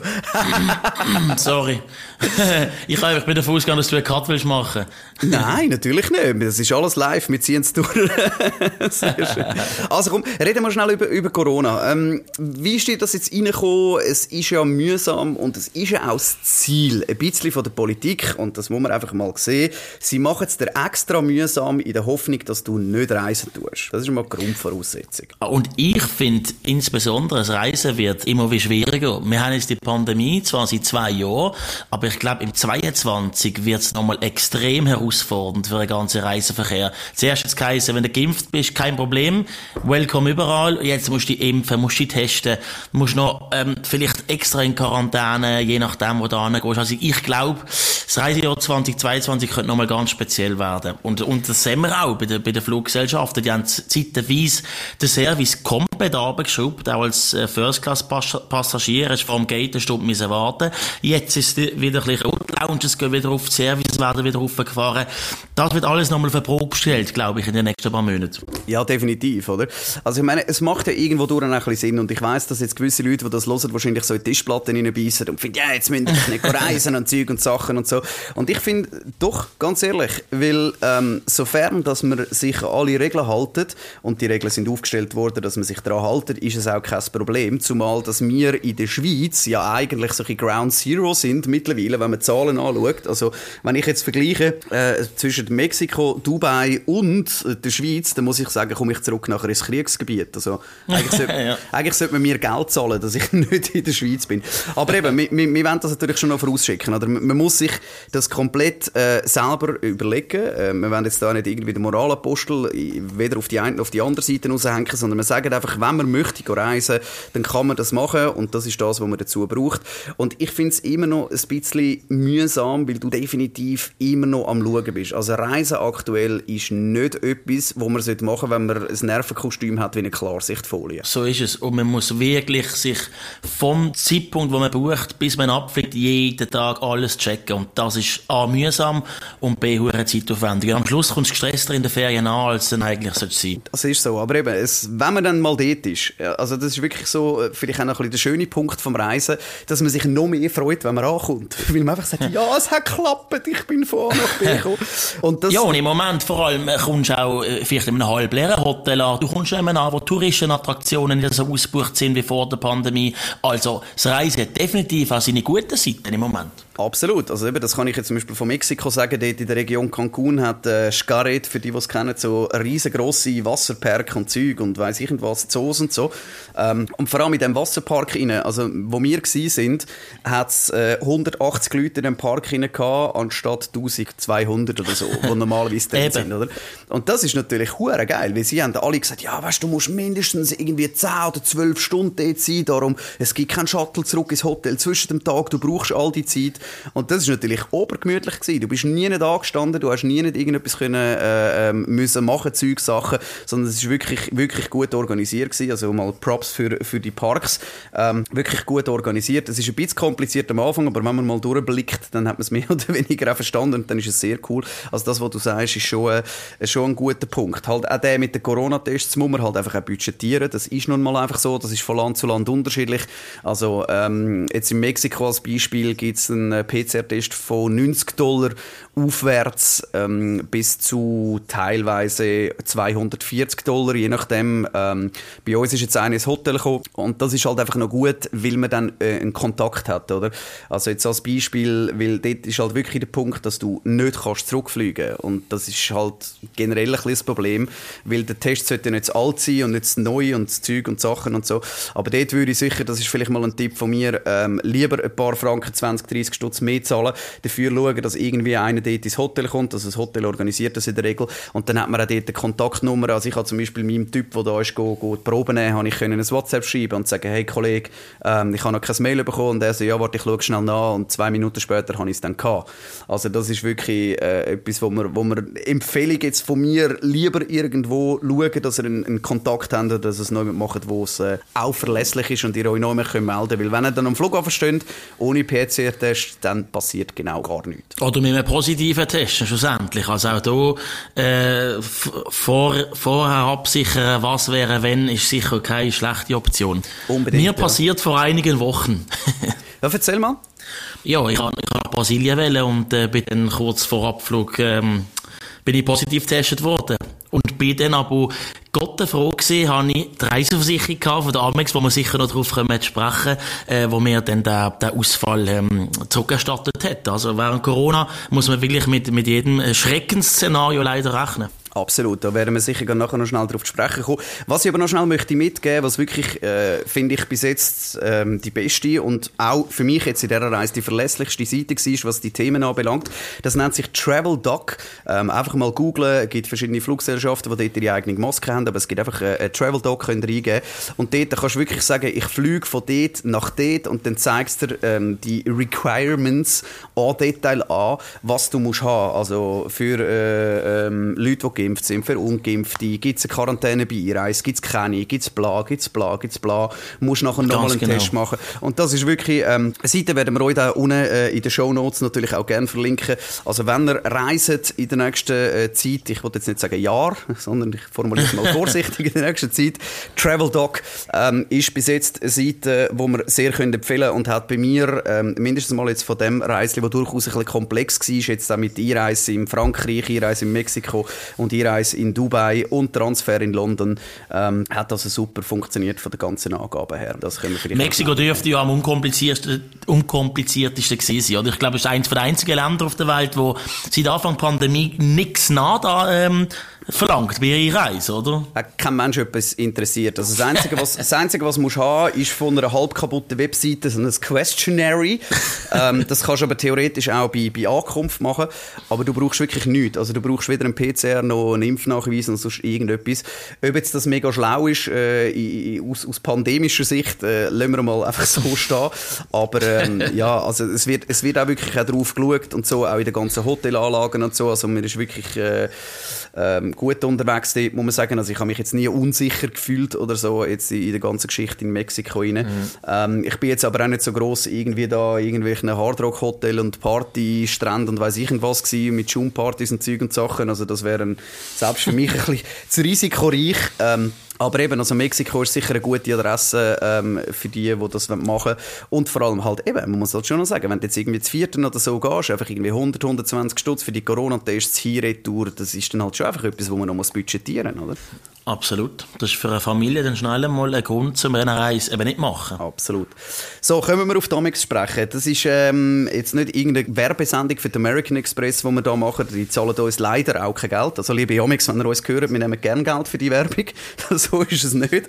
sorry. ich habe bin davon ausgegangen, dass du eine Cut willst machen. Nein, natürlich nicht. Das ist alles live. Wir ziehen es durch. also komm, reden wir schnell über, über Corona. Ähm, wie dir das jetzt reingekommen? Es ist ja mühsam und es ist ja auch das Ziel, ein bisschen von der Politik, und das muss man einfach mal sehen, sie machen es dir extra mühsam in der Hoffnung, dass du nicht reisen tust. Das ist mal die Grundvoraussetzung. Ah, und ich finde insbesondere, das Reisen wird immer wie schwieriger. Wir haben jetzt die Pandemie zwar seit zwei Jahren, aber ich glaube, im 22 wird es nochmal extrem herausfordernd für den ganzen Reiseverkehr. Zuerst jetzt geheißen, wenn du geimpft bist, kein Problem, welcome überall. Jetzt musst du dich impfen, musst du dich testen, musst noch ähm, vielleicht extra in Quarantäne, je nachdem, wo du hingehst. Also ich glaube, das Reisejahr 2022 könnte nochmal ganz speziell werden. Und, und das sehen wir auch bei den, bei den Fluggesellschaften. Die haben zeitweise den Service komplett abgeschraubt, auch als äh, First-Class-Passagier. Hast vor dem Gate eine Stunde warten Jetzt ist es wieder ein bisschen Lounges gehen wieder auf, die Services werden wieder aufgefahren. Das wird alles nochmal für Probe gestellt, glaube ich, in den nächsten paar Monaten. Ja, definitiv, oder? Also ich meine, es macht ja irgendwo durch ein bisschen Sinn und ich weiss, dass jetzt gewisse Leute, die das hören, wahrscheinlich so in Tischplatten reinbeissen und finden, ja, jetzt müssen wir nicht reisen und Zeug und Sachen und so. Und ich finde, doch, ganz ehrlich, weil ähm, sofern, dass man sich an alle Regeln haltet und die Regeln sind aufgestellt worden, dass man sich daran haltet, ist es auch kein Problem. Zumal, dass wir in der Schweiz ja eigentlich solche Ground Zero sind mittlerweile, wenn man Zahlen anschaut. Also, wenn ich jetzt vergleiche äh, zwischen Mexiko, Dubai und der Schweiz, dann muss ich sagen, komme ich zurück nachher ins Kriegsgebiet. Also, eigentlich sollte, ja. eigentlich sollte man mir Geld zahlen, dass ich nicht in der Schweiz bin. Aber eben, wir, wir, wir wollen das natürlich schon noch vorausschicken. Oder? Man muss sich das komplett äh, selber überlegen. Äh, wir wollen jetzt da nicht irgendwie den Moralapostel weder auf die eine noch auf die andere Seite raushängen, sondern wir sagen einfach, wenn man möchte reisen, dann kann man das machen und das ist das, was man dazu braucht. Und ich finde es immer noch ein bisschen mühsam, weil du definitiv immer noch am Schauen bist. Also Reisen aktuell ist nicht etwas, wo man machen sollte, wenn man ein Nervenkostüm hat wie eine Klarsichtfolie. So ist es. Und man muss wirklich sich vom Zeitpunkt, wo man bucht, bis man abfliegt, jeden Tag alles checken. Und das ist A, mühsam und B, hure zeitaufwendig. Am Schluss kommst du gestresster in den Ferien an, als dann eigentlich sollte sein. Das ist so. Aber eben, es, wenn man dann mal dort ist, also das ist wirklich so, äh, vielleicht auch noch ein bisschen der schöne Punkt vom Reisen, dass man sich noch mehr freut, wenn man ankommt. Weil man einfach sagt, ja, es hat geklappt, ich bin von A nach B gekommen. Und das ja, und im Moment vor allem äh, kommst du auch äh, vielleicht in einem halbleeren Hotel an. Du kommst nicht an, wo Touristenattraktionen nicht so ausgebucht sind wie vor der Pandemie. Also, das Reisen hat definitiv auch seine guten Seiten im Moment. Absolut. Also eben, das kann ich jetzt zum Beispiel von Mexiko sagen. Dort in der Region Cancun hat äh, Xcaret, für die, die es kennen, so riesengroße Wasserpark und Zeug und weiss ich was, Zoos und so. Ähm, und vor allem in diesem Wasserpark rein, also wo wir sind, hat es äh, 180 Leute in dem Park rein gehabt, anstatt 1200 oder so, die normalerweise drin sind, oder? Und das ist natürlich hure geil, weil sie haben alle gesagt, ja, weißt du, musst mindestens irgendwie 10 oder 12 Stunden dort sein, darum, es gibt keinen Shuttle zurück ins Hotel zwischen dem Tag, du brauchst all die Zeit. Und das ist natürlich obergemütlich gewesen. Du bist nie nicht angestanden, du hast nie nicht irgendetwas können, äh, ähm, müssen machen, Zeug, Sachen, sondern es ist wirklich, wirklich gut organisiert gewesen. Also mal Props für, für die Parks. Ähm, wirklich gut organisiert. Es ist ein bisschen kompliziert am Anfang, aber wenn man mal durchblickt, dann hat man es mehr oder weniger auch verstanden und dann ist es sehr cool. Also das, was du sagst, ist schon, äh, schon ein guter Punkt. Halt auch der mit den Corona-Tests muss man halt einfach auch budgetieren. Das ist nun mal einfach so. Das ist von Land zu Land unterschiedlich. Also ähm, jetzt in Mexiko als Beispiel gibt es einen PCR-Test von 90 Dollar aufwärts ähm, bis zu teilweise 240 Dollar, je nachdem. Ähm, bei uns ist jetzt einer ins Hotel gekommen und das ist halt einfach noch gut, weil man dann äh, einen Kontakt hat, oder? Also jetzt als Beispiel, weil dort ist halt wirklich der Punkt, dass du nicht kannst zurückfliegen und das ist halt generell ein das Problem, weil der Test sollte nicht zu alt sein und nicht zu neu und zu Zeug und Sachen und so. Aber dort würde ich sicher, das ist vielleicht mal ein Tipp von mir, ähm, lieber ein paar Franken, 20, 30 Stutz mehr zahlen, dafür schauen, dass irgendwie einer dort ins Hotel kommt, also das Hotel organisiert das in der Regel. Und dann hat man auch dort eine Kontaktnummer, also ich habe zum Beispiel meinem Typ, der da ist, go, go die Probe nehmen, habe ich können ein WhatsApp schreiben und sagen, hey Kollege, ähm, ich habe noch kein Mail bekommen. Und er so, ja warte, ich schaue schnell nach. Und zwei Minuten später habe ich es dann gehabt. Also das ist wirklich äh, etwas, wo man, wo man Empfehlung jetzt von mir lieber irgendwo schauen, dass ihr einen, einen Kontakt habt oder dass es noch macht, wo es äh, auch verlässlich ist und ihr euch noch mehr melden könnt, weil wenn ihr dann am Flughafen steht, ohne PCR-Test, dann passiert genau gar nichts. Oder mit einem positiven Test, schlussendlich. Also auch hier, äh, vor, vorher absichern, was wäre, wenn, ist sicher keine schlechte Option. Unbedingt, Mir passiert ja. vor einigen Wochen. ja, erzähl mal. Ja, ich habe nach Brasilien wählen und äh, bin dann kurz vor Abflug ähm, bin ich positiv getestet worden. Und bin dann aber Gott froh gewesen, habe ich die Reiseversicherung gehabt von der Amex, wo wir sicher noch drauf kommen zu sprechen, äh, wo mir dann der, der Ausfall ähm, zurückerstattet hat. Also während Corona muss man wirklich mit, mit jedem Schreckensszenario leider rechnen. Absolut, da werden wir sicher nachher noch schnell darauf sprechen kommen. Was ich aber noch schnell möchte mitgeben, was wirklich, äh, finde ich, bis jetzt ähm, die beste und auch für mich jetzt in dieser Reise die verlässlichste Seite war, was die Themen anbelangt, das nennt sich Travel Doc. Ähm, einfach mal googlen, es gibt verschiedene Fluggesellschaften, die dort ihre eigene Maske haben, aber es gibt einfach äh, Travel Doc, könnt ihr eingeben. Und dort kannst du wirklich sagen, ich fliege von dort nach dort und dann zeigst du dir ähm, die Requirements an Detail an, was du musst haben. Also für äh, ähm, Leute, die geimpft sind, für Ungeimpfte, gibt es eine Quarantäne bei Einreise, gibt es keine, gibt es bla, gibt es bla, gibt es bla, musst nachher nochmal einen genau. Test machen. Und das ist wirklich, ähm, Seite werden wir euch da unten äh, in den Show Notes natürlich auch gerne verlinken. Also wenn ihr reiset in der nächsten äh, Zeit, ich wollte jetzt nicht sagen Jahr, sondern ich formuliere es mal vorsichtig, in der nächsten Zeit, Travel Doc ähm, ist bis jetzt eine Seite, die wir sehr können empfehlen und hat bei mir ähm, mindestens mal jetzt von dem Reisli, das durchaus ein bisschen komplex war, jetzt auch mit Einreise in Frankreich, Einreise in Mexiko und Einreise in Dubai und Transfer in London ähm, hat also super funktioniert von den ganzen Angaben her. Das können wir vielleicht Mexiko dürfte ja am unkompliziertesten, unkompliziertesten gewesen sein. Oder? Ich glaube, es ist eines der einzigen Länder auf der Welt, wo seit Anfang der Pandemie nichts nada ähm, verlangt bei ihrer Reise, oder? Kein Mensch etwas interessiert. Also das Einzige, was, das Einzige, was musst haben, ist von einer halb kaputten Webseite so ein Questionary. ähm, das kannst du aber theoretisch auch bei, bei Ankunft machen. Aber du brauchst wirklich nichts. Also du brauchst weder einen PCR noch einen Impfnachweis und sonst irgendetwas. Ob jetzt das mega schlau ist, äh, aus, aus pandemischer Sicht, äh, lassen wir mal einfach so stehen. Aber ähm, ja, also es wird, es wird auch wirklich auch drauf geschaut und so, auch in den ganzen Hotelanlagen und so. Also man ist wirklich äh, ähm, gut unterwegs dort, muss man sagen. Also ich habe mich jetzt nie unsicher gefühlt oder so jetzt in der ganzen Geschichte in Mexiko rein. Mhm. Ähm, ich bin jetzt aber auch nicht so groß irgendwie da irgendwelchen Hardrock Hotel und Party Strand und weiß ich was gewesen, mit Schumpartys und Zeug und Sachen. Also das wäre selbst für mich ein bisschen zu risikoreich. Ähm, Aber eben, also Mexiko ist sicher eine gute Adresse ähm, für die, die das machen wollen. Und vor allem halt eben, man muss halt schon noch sagen, wenn du jetzt irgendwie zu vierten oder so gehst, einfach irgendwie 100, 120 Stutz für die Corona-Tests hier retour, das ist dann halt schon einfach etwas, wo man noch muss budgetieren muss, oder? Absolut. Das ist für eine Familie dann schnell mal ein Grund, um eine Reise eben nicht machen. Absolut. So, kommen wir auf die Amex sprechen. Das ist ähm, jetzt nicht irgendeine Werbesendung für den American Express, die wir da machen. Die zahlen uns leider auch kein Geld. Also, liebe Amex, wenn ihr uns hört, wir nehmen gerne Geld für die Werbung. so ist es nicht.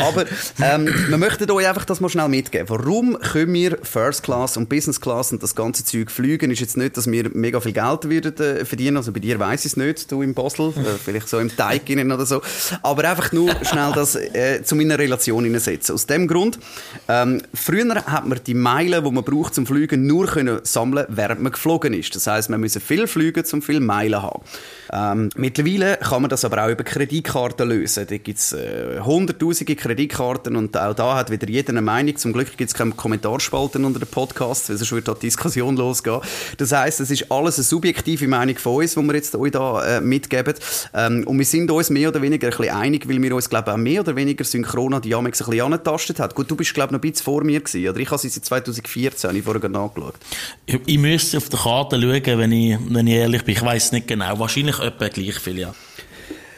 Aber ähm, wir möchten euch einfach das mal schnell mitgeben. Warum können wir First Class und Business Class und das ganze Zeug fliegen? Ist jetzt nicht, dass wir mega viel Geld würden, äh, verdienen. Also bei dir weiß ich es nicht, du in Basel. Äh, vielleicht so im Teig oder so. Aber einfach nur schnell das äh, zu meiner Relation hineinsetzen. Aus dem Grund, ähm, früher hat man die Meilen, die man braucht zum Fliegen, nur können sammeln, während man geflogen ist. Das heißt, man müssen viel fliegen, um viel Meilen haben. Ähm, mittlerweile kann man das aber auch über Kreditkarten lösen. Da gibt es äh, hunderttausende Kreditkarten und auch da hat wieder jeder eine Meinung. Zum Glück gibt es keine Kommentarspalten unter dem Podcast, weil sonst würde die Diskussion losgehen. Das heißt, es ist alles eine subjektive Meinung von uns, die wir jetzt euch da äh, mitgeben. Ähm, und wir sind uns mehr oder weniger ein bisschen einig, weil wir uns, glaube ich, auch mehr oder weniger synchron an die Amex ein bisschen angetastet haben. Gut, du bist, glaube ich, noch ein bisschen vor mir gewesen, oder? Ich habe sie seit 2014, habe ich vorher nachgeschaut. Ich, ich müsste auf der Karte schauen, wenn ich, wenn ich ehrlich bin. Ich weiß nicht genau. Wahrscheinlich etwa gleich viel, ja.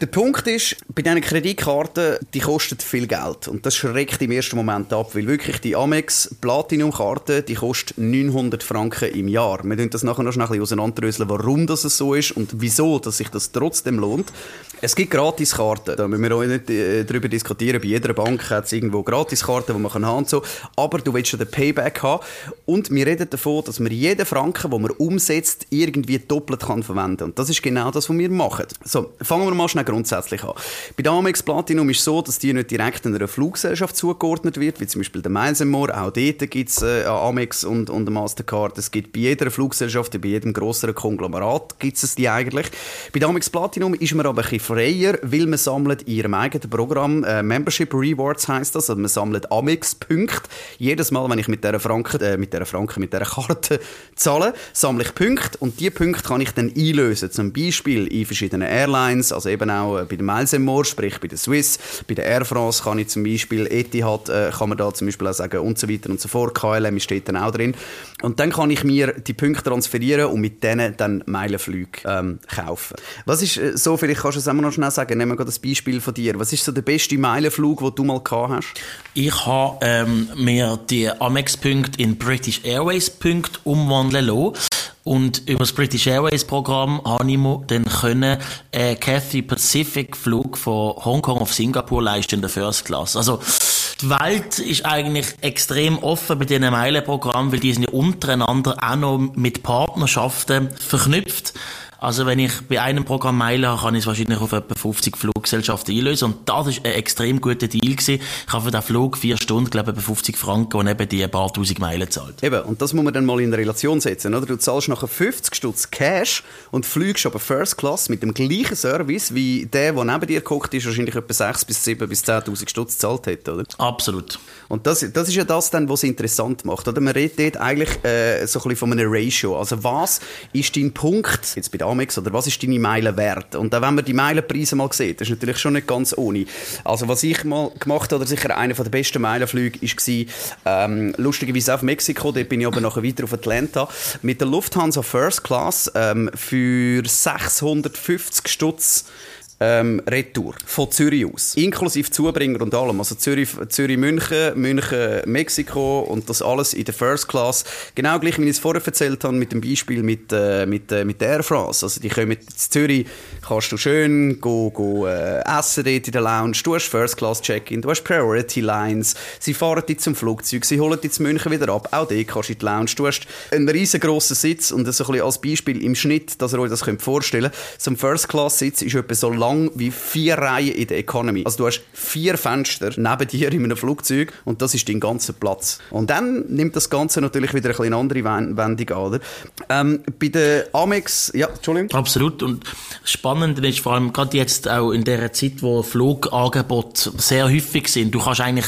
Der Punkt ist, bei diesen Kreditkarten, die kosten viel Geld. Und das schreckt im ersten Moment ab, weil wirklich die Amex Platinum-Karte, die kostet 900 Franken im Jahr. Wir können das nachher noch schnell ein auseinanderdröseln, warum das so ist und wieso, dass sich das trotzdem lohnt. Es gibt Gratiskarten, da müssen wir auch nicht äh, darüber diskutieren. Bei jeder Bank hat es irgendwo Gratiskarten, die man haben kann und so. Aber du willst ja den Payback haben. Und wir reden davon, dass man jeden Franken, den man umsetzt, irgendwie doppelt kann verwenden. Und das ist genau das, was wir machen. So, fangen wir mal schnell grundsätzlich an. Bei der Amex Platinum ist es so, dass die nicht direkt einer Fluggesellschaft zugeordnet wird, wie zum Beispiel der Miles More. Auch dort gibt es äh, Amex und, und Mastercard. Es gibt bei jeder Fluggesellschaft, bei jedem größeren Konglomerat gibt es die eigentlich. Bei der Amex Platinum ist man aber ein bisschen freier, weil man sammelt in ihrem eigenen Programm äh, Membership Rewards heißt das, also man sammelt Amex-Punkte. Jedes Mal, wenn ich mit dieser Franken, äh, mit dieser Franken, mit dieser Karte zahle, sammle ich Punkte und diese Punkte kann ich dann einlösen. Zum Beispiel in verschiedenen Airlines, also eben auch äh, bei der Miles More, sprich bei der Swiss, bei der Air France kann ich zum Beispiel, Etihad äh, kann man da zum Beispiel auch sagen und so weiter und so fort. KLM steht dann auch drin. Und dann kann ich mir die Punkte transferieren und mit denen dann Meilenflüge ähm, kaufen. Was ist äh, so, vielleicht kannst du es auch noch schnell sagen, nehmen wir das Beispiel von dir. Was ist so der beste Meilenflug, den du mal gehabt hast? Ich habe ähm, mir die Amex-Punkte in British Airways-Punkte umwandeln lassen. Und über das British Airways Programm habe ich dann können, äh, Cathay Pacific Flug von Hongkong auf Singapur leisten in der First Class. Also, die Welt ist eigentlich extrem offen bei diesen Meilenprogrammen, weil die sind ja untereinander auch noch mit Partnerschaften verknüpft. Also wenn ich bei einem Programm Meilen habe, kann ich es wahrscheinlich auf etwa 50 Fluggesellschaften einlösen. Und das ist ein extrem guter Deal gewesen. Ich habe für den Flug vier Stunden, glaube ich, etwa 50 Franken und eben die ein paar tausend Meilen zahlt. Eben, und das muss man dann mal in Relation setzen, oder? Du zahlst nachher 50 Stutz Cash und fliegst aber First Class mit dem gleichen Service, wie der, der neben dir gekocht ist, wahrscheinlich etwa 6 bis 7 bis 10'000 Stutz zahlt hätte, oder? Absolut. Und das, das ist ja das dann, was es interessant macht, oder? Man redet dort eigentlich äh, so ein bisschen von einem Ratio. Also was ist dein Punkt, jetzt bei der Amex, oder was ist deine Meile wert? Und dann, wenn man die Meilenpreise mal sieht, das ist natürlich schon nicht ganz ohne. Also was ich mal gemacht habe, oder sicher einer der besten Meilenflüge, war ähm, lustigerweise auf Mexiko, dort bin ich aber nachher weiter auf Atlanta, mit der Lufthansa First Class ähm, für 650 Stutz ähm, Retour von Zürich aus. Inklusive Zubringer und allem. Also Zürich, Zürich München, München, Mexiko und das alles in der First Class. Genau gleich, wie ich es vorher erzählt habe, mit dem Beispiel mit, äh, mit, äh, mit der Air France. Also die kommen in Zürich, kannst du schön go, go, äh, essen dort in der Lounge, du hast First Class Check-in, du hast Priority Lines, sie fahren dich zum Flugzeug, sie holen dich zu München wieder ab, auch dort kannst du in die Lounge, du hast einen riesengroßen Sitz und das so ein bisschen als Beispiel im Schnitt, dass ihr euch das könnt vorstellen könnt. So ein First Class Sitz ist etwa so lang lang wie vier Reihen in der Economy. Also du hast vier Fenster neben dir in einem Flugzeug und das ist dein ganzer Platz. Und dann nimmt das Ganze natürlich wieder eine andere Wendung an. Ähm, bei der Amex, ja, Entschuldigung. Absolut. Und spannend ist vor allem gerade jetzt auch in der Zeit, wo Flugangebote sehr häufig sind. Du kannst eigentlich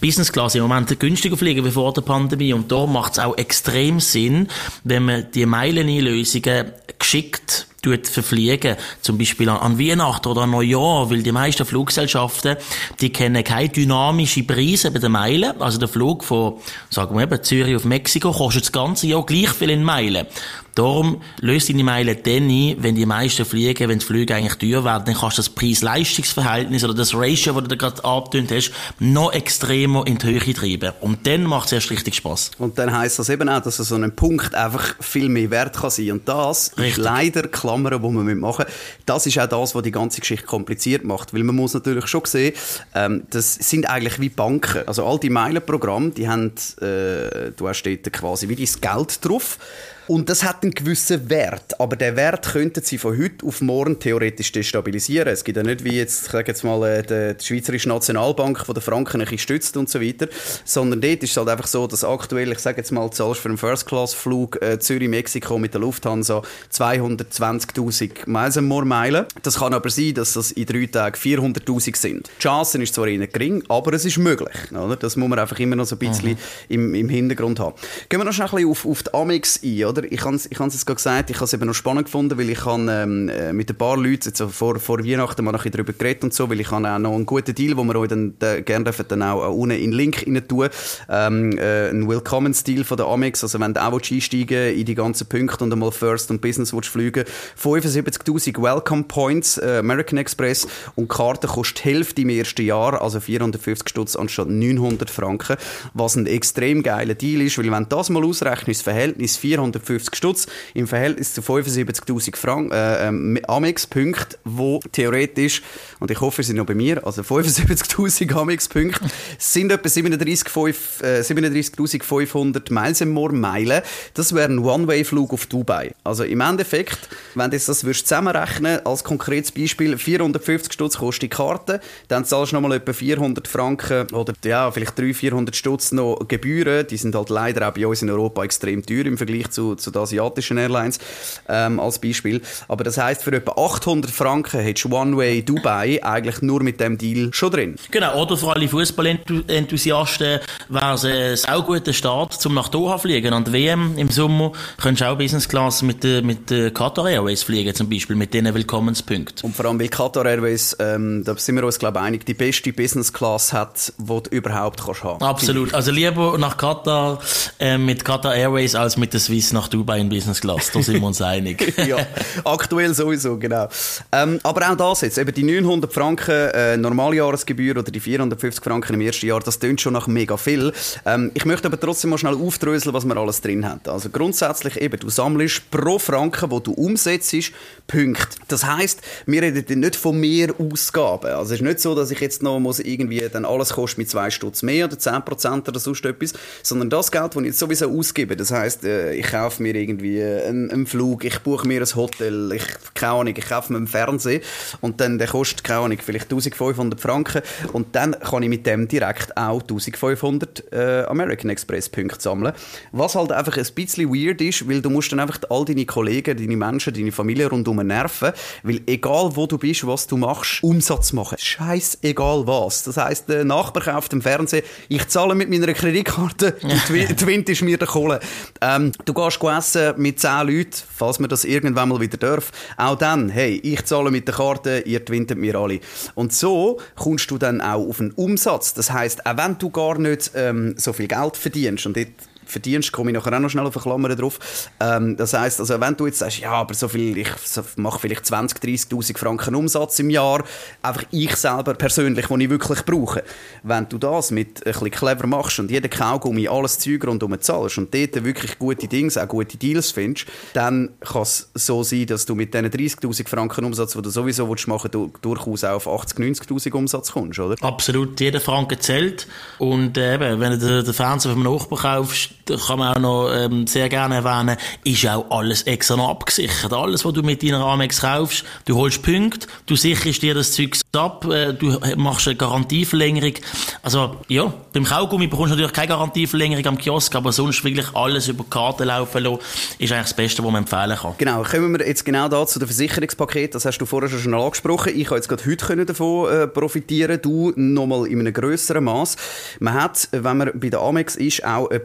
Business Class im Moment günstiger fliegen wie vor der Pandemie und da macht es auch extrem Sinn, wenn man die Meileneinlösungen geschickt tut verfliegen, zum Beispiel an, Weihnachten oder an Neujahr, weil die meisten Fluggesellschaften, die kennen keine dynamische Preise bei den Meilen. Also der Flug von, sagen wir eben, Zürich auf Mexiko kostet das ganze Jahr gleich viel in Meilen. Darum löst deine Meilen dann ein, wenn die meisten fliegen, wenn die Flüge eigentlich teuer werden, dann kannst du das Preis-Leistungs-Verhältnis oder das Ratio, das du da gerade abgetönt hast, noch extremer in die Höhe treiben. Und dann macht es erst richtig Spaß. Und dann heisst das eben auch, dass so ein Punkt einfach viel mehr wert kann sein. Und das richtig. ist leider Klammern, die man machen Das ist auch das, was die ganze Geschichte kompliziert macht. Weil man muss natürlich schon sehen, ähm, das sind eigentlich wie Banken. Also all die Meilenprogramme, die haben, äh, du hast dort quasi wie dein Geld drauf. Und das hat einen gewissen Wert. Aber der Wert könnten sie von heute auf morgen theoretisch destabilisieren. Es gibt ja nicht wie jetzt, ich sage jetzt mal, äh, die Schweizerische Nationalbank, die den Franken ein bisschen stützt und so weiter. Sondern dort ist es halt einfach so, dass aktuell, ich sage jetzt mal, zahlst für einen First-Class-Flug äh, Zürich-Mexiko mit der Lufthansa 220.000 Miles more Meilen. Das kann aber sein, dass das in drei Tagen 400.000 sind. Die Chance ist zwar eher gering, aber es ist möglich. Oder? Das muss man einfach immer noch so ein bisschen mhm. im, im Hintergrund haben. Gehen wir noch schnell ein bisschen auf, auf die Amex ein, oder? Ich habe es ich jetzt gerade gesagt, ich habe es eben noch spannend gefunden, weil ich habe, ähm, äh, mit ein paar Leuten jetzt vor, vor Weihnachten mal ein bisschen darüber geredet und so, weil ich habe auch noch einen guten Deal, wo wir euch dann äh, gerne dürfen, dann auch unten in Link rein tun. Ähm, äh, ein Willkommen-Stil von der Amex, also wenn du auch einsteigen in die ganzen Punkte und einmal First und Business willst fliegen 75'000 Welcome Points, äh, American Express und die Karte kostet die Hälfte im ersten Jahr, also 450 Stutz anstatt 900 Franken, was ein extrem geiler Deal ist, weil wenn du das mal ausrechnest, das Verhältnis 450 150 Stutz im Verhältnis zu 75.000 Franken äh, ähm, Amex-Punkte, wo theoretisch, und ich hoffe, sie sind noch bei mir, also 75.000 Amex-Punkte, sind etwa 37.500 äh, Miles im Meilen. Das wäre ein One-Way-Flug auf Dubai. Also im Endeffekt, wenn du das würdest zusammenrechnen, als konkretes Beispiel, 450 Stutz kostet die Karte, dann zahlst du nochmal etwa 400 Franken oder ja, vielleicht 300, 400 Stutz noch Gebühren. Die sind halt leider auch bei uns in Europa extrem teuer im Vergleich zu, zu den asiatischen Airlines ähm, als Beispiel. Aber das heißt, für etwa 800 Franken hättest du One-Way Dubai eigentlich nur mit dem Deal schon drin. Genau, oder für alle Fußballenthusiasten wäre es ein sehr guter Start, zum nach Doha fliegen. An der WM im Sommer könntest du auch Business Class mit, mit Qatar Airways fliegen, zum Beispiel, mit diesen Willkommenspunkten. Und vor allem, weil Qatar Airways, ähm, da sind wir uns, glaube ich, einig, die beste Business Class hat, die du überhaupt kannst haben. Absolut. Also lieber nach Katar äh, mit Qatar Airways als mit der Swiss nach Dubai in Business Class, da sind wir uns einig. ja, aktuell sowieso, genau. Ähm, aber auch das jetzt, eben die 900 Franken äh, Normaljahresgebühr oder die 450 Franken im ersten Jahr, das tönt schon nach mega viel. Ähm, ich möchte aber trotzdem mal schnell aufdröseln, was man alles drin hat. Also grundsätzlich eben, du sammelst pro Franken, wo du umsetzt, Punkte. Das heißt, wir reden nicht von mehr Ausgaben. Also es ist nicht so, dass ich jetzt noch muss irgendwie dann alles kostet mit zwei Stutz mehr oder 10% oder sonst etwas, sondern das Geld, das ich jetzt sowieso ausgebe, das heißt, äh, ich kaufe mir irgendwie einen, einen, Flug, ich buche mir ein Hotel, ich, keine Ahnung, ich kaufe mir einen Fernseher und dann der kostet, keine Ahnung, vielleicht 1500 Franken und dann kann ich mit dem direkt auch 1500 äh, American Express Punkte sammeln. Was halt einfach ein bisschen weird ist, weil du musst dann einfach all deine Kollegen, deine Menschen, deine Familie rundum nerven, weil egal wo du bist, was du machst, Umsatz machen. Scheiß egal was. Das heisst, der Nachbar kauft im Fernsehen, ich zahle mit meiner Kreditkarte, du twintest mir den Kohle. Ähm, du gehst essen mit 10 Leuten, falls man das irgendwann mal wieder darf. Auch dann, hey, ich zahle mit der Karte, ihr twintet mir alle. Und so kommst du dann auch auf einen Umsatz. Das heißt, auch wenn du gar nicht ähm, so viel Geld verdienst, und dort verdienst, komme ich nachher auch noch schnell auf eine Klammer drauf. Ähm, das heisst, also wenn du jetzt sagst, ja, aber so viel, ich mache vielleicht 20, 30'000 Franken Umsatz im Jahr, einfach ich selber persönlich, den ich wirklich brauche. Wenn du das mit ein bisschen clever machst und jeden Kaugummi, alles Zeug rundum zahlst und dort wirklich gute Dinge, auch gute Deals findest, dann kann es so sein, dass du mit diesen 30'000 Franken Umsatz, die du sowieso willst machen du durchaus auch auf 80, 90'000 Umsatz kommst, oder? Absolut, jeder Franken zählt und äh, eben, wenn du den Fernseher vom Nachbarn kaufst, kann man auch noch ähm, sehr gerne erwähnen, ist auch alles extra noch abgesichert. Alles, was du mit deiner Amex kaufst, du holst Punkte, du sicherst dir das Zeug ab, äh, du machst eine Garantieverlängerung. Also, ja, beim Kaugummi bekommst du natürlich keine Garantieverlängerung am Kiosk, aber sonst wirklich alles über die Karte laufen lassen, ist eigentlich das Beste, was man empfehlen kann. Genau, kommen wir jetzt genau da zu dem Versicherungspaket, das hast du vorher schon angesprochen. Ich habe jetzt gerade heute davon äh, profitieren, du nochmal in einem grösseren Maß. Man hat, wenn man bei der Amex ist, auch eine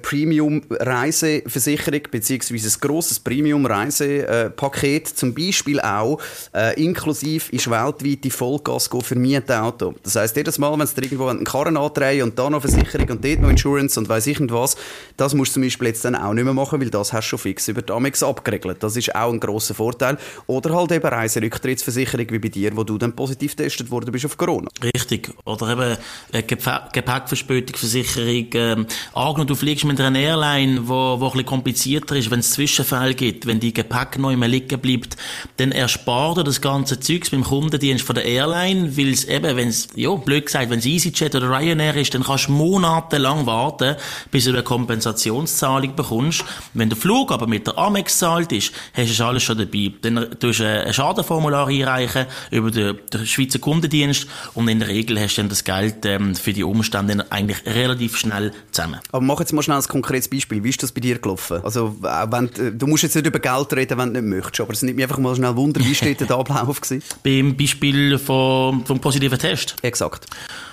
Premium-Reiseversicherung, beziehungsweise ein grosses Premium-Reisepaket, zum Beispiel auch, äh, inklusive ist weltweit die Vollgas für Mietauto. Das heisst, jedes Mal, wenn du irgendwo einen Karren andrehen und da noch Versicherung und dort noch Insurance und weiss ich nicht was, das musst du zum Beispiel jetzt dann auch nicht mehr machen, weil das hast du schon fix über die Amex abgeregelt. Das ist auch ein grosser Vorteil. Oder halt eben Reiserücktrittsversicherung wie bei dir, wo du dann positiv getestet worden bist auf Corona. Richtig. Oder eben eine Gepäckverspätungsversicherung. Ähm, angenommen, du fliegst mit einer wo, wo ein bisschen komplizierter ist, wenn es Zwischenfälle gibt, wenn die Gepäck noch immer liegen bleibt, dann erspart er das ganze Zeugs beim Kundendienst von der Airline, weil es eben, wenn es, ja, blöd gesagt, wenn es EasyJet oder Ryanair ist, dann kannst du monatelang warten, bis du eine Kompensationszahlung bekommst. Wenn der Flug aber mit der Amex zahlt ist, hast du alles schon dabei. Dann tust du ein Schadenformular einreichen über den, den Schweizer Kundendienst und in der Regel hast du dann das Geld ähm, für die Umstände eigentlich relativ schnell zusammen. Aber mach jetzt mal schnell ein konkretes Beispiel. Wie ist das bei dir gelaufen? Also, wenn, du musst jetzt nicht über Geld reden, wenn du nicht möchtest, aber es nimmt mich einfach mal schnell Wunder, wie steht der Ablauf gewesen? Beim Beispiel vom, vom positiven Test? Exakt.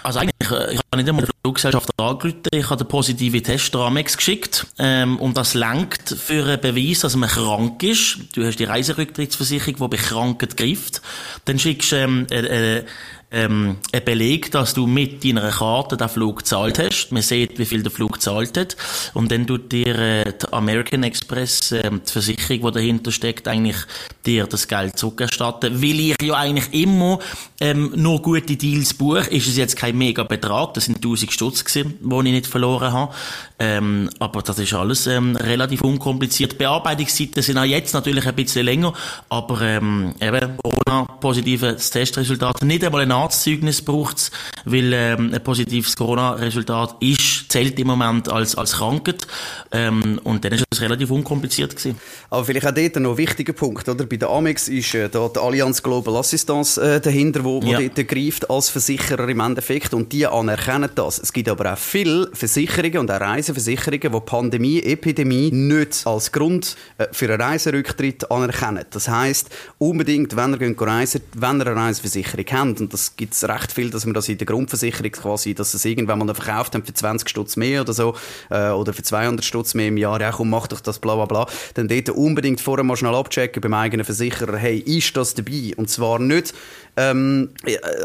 Also eigentlich, äh, ich habe nicht einmal die Fluggesellschaft angerufen, ich habe den positiven Test der Amex geschickt ähm, und das lenkt für einen Beweis, dass man krank ist. Du hast die Reiserücktrittsversicherung, die bei Krankheit greift. Dann schickst du ähm, äh, äh, ähm, ein Beleg, dass du mit deiner Karte den Flug gezahlt hast. Man sieht, wie viel der Flug gezahlt hat. Und dann tut dir äh, die American Express, äh, die Versicherung, die dahinter steckt, eigentlich dir das Geld zurückerstatten. Weil ich ja eigentlich immer ähm, nur gute Deals buche, ist es jetzt kein mega Betrag. Das sind 1000 Stutz gewesen, die ich nicht verloren habe. Ähm, aber das ist alles ähm, relativ unkompliziert. Bearbeitungszeiten sind auch jetzt natürlich ein bisschen länger, aber ähm, eben Corona-positives Testresultat. Nicht einmal ein Arztzeugnis braucht es, weil ähm, ein positives Corona-Resultat ist, zählt im Moment als, als Krankheit. Ähm, und dann ist es relativ unkompliziert gewesen. Aber vielleicht auch dort noch ein wichtiger Punkt, oder? Bei der Amex ist äh, da die Allianz Global Assistance äh, dahinter, wo, wo ja. dort greift als Versicherer im Endeffekt und die anerkennen das. Es gibt aber auch viele Versicherungen und auch Reiseversicherungen, die Pandemie, Epidemie nicht als Grund äh, für einen Reiserücktritt anerkennen. Das heisst, unbedingt, wenn ihr reisen wenn ihr eine Reiseversicherung habt, und das gibt es recht viel, dass man das in der Grundversicherung quasi, dass es irgendwann mal verkauft haben für 20 Stutz mehr oder so, äh, oder für 200 Stutz mehr im Jahr, ja komm, mach doch das, bla bla bla, dann dort unbedingt vorher mal schnell abchecken beim eigenen Versicherer, hey, ist das dabei? Und zwar nicht ähm,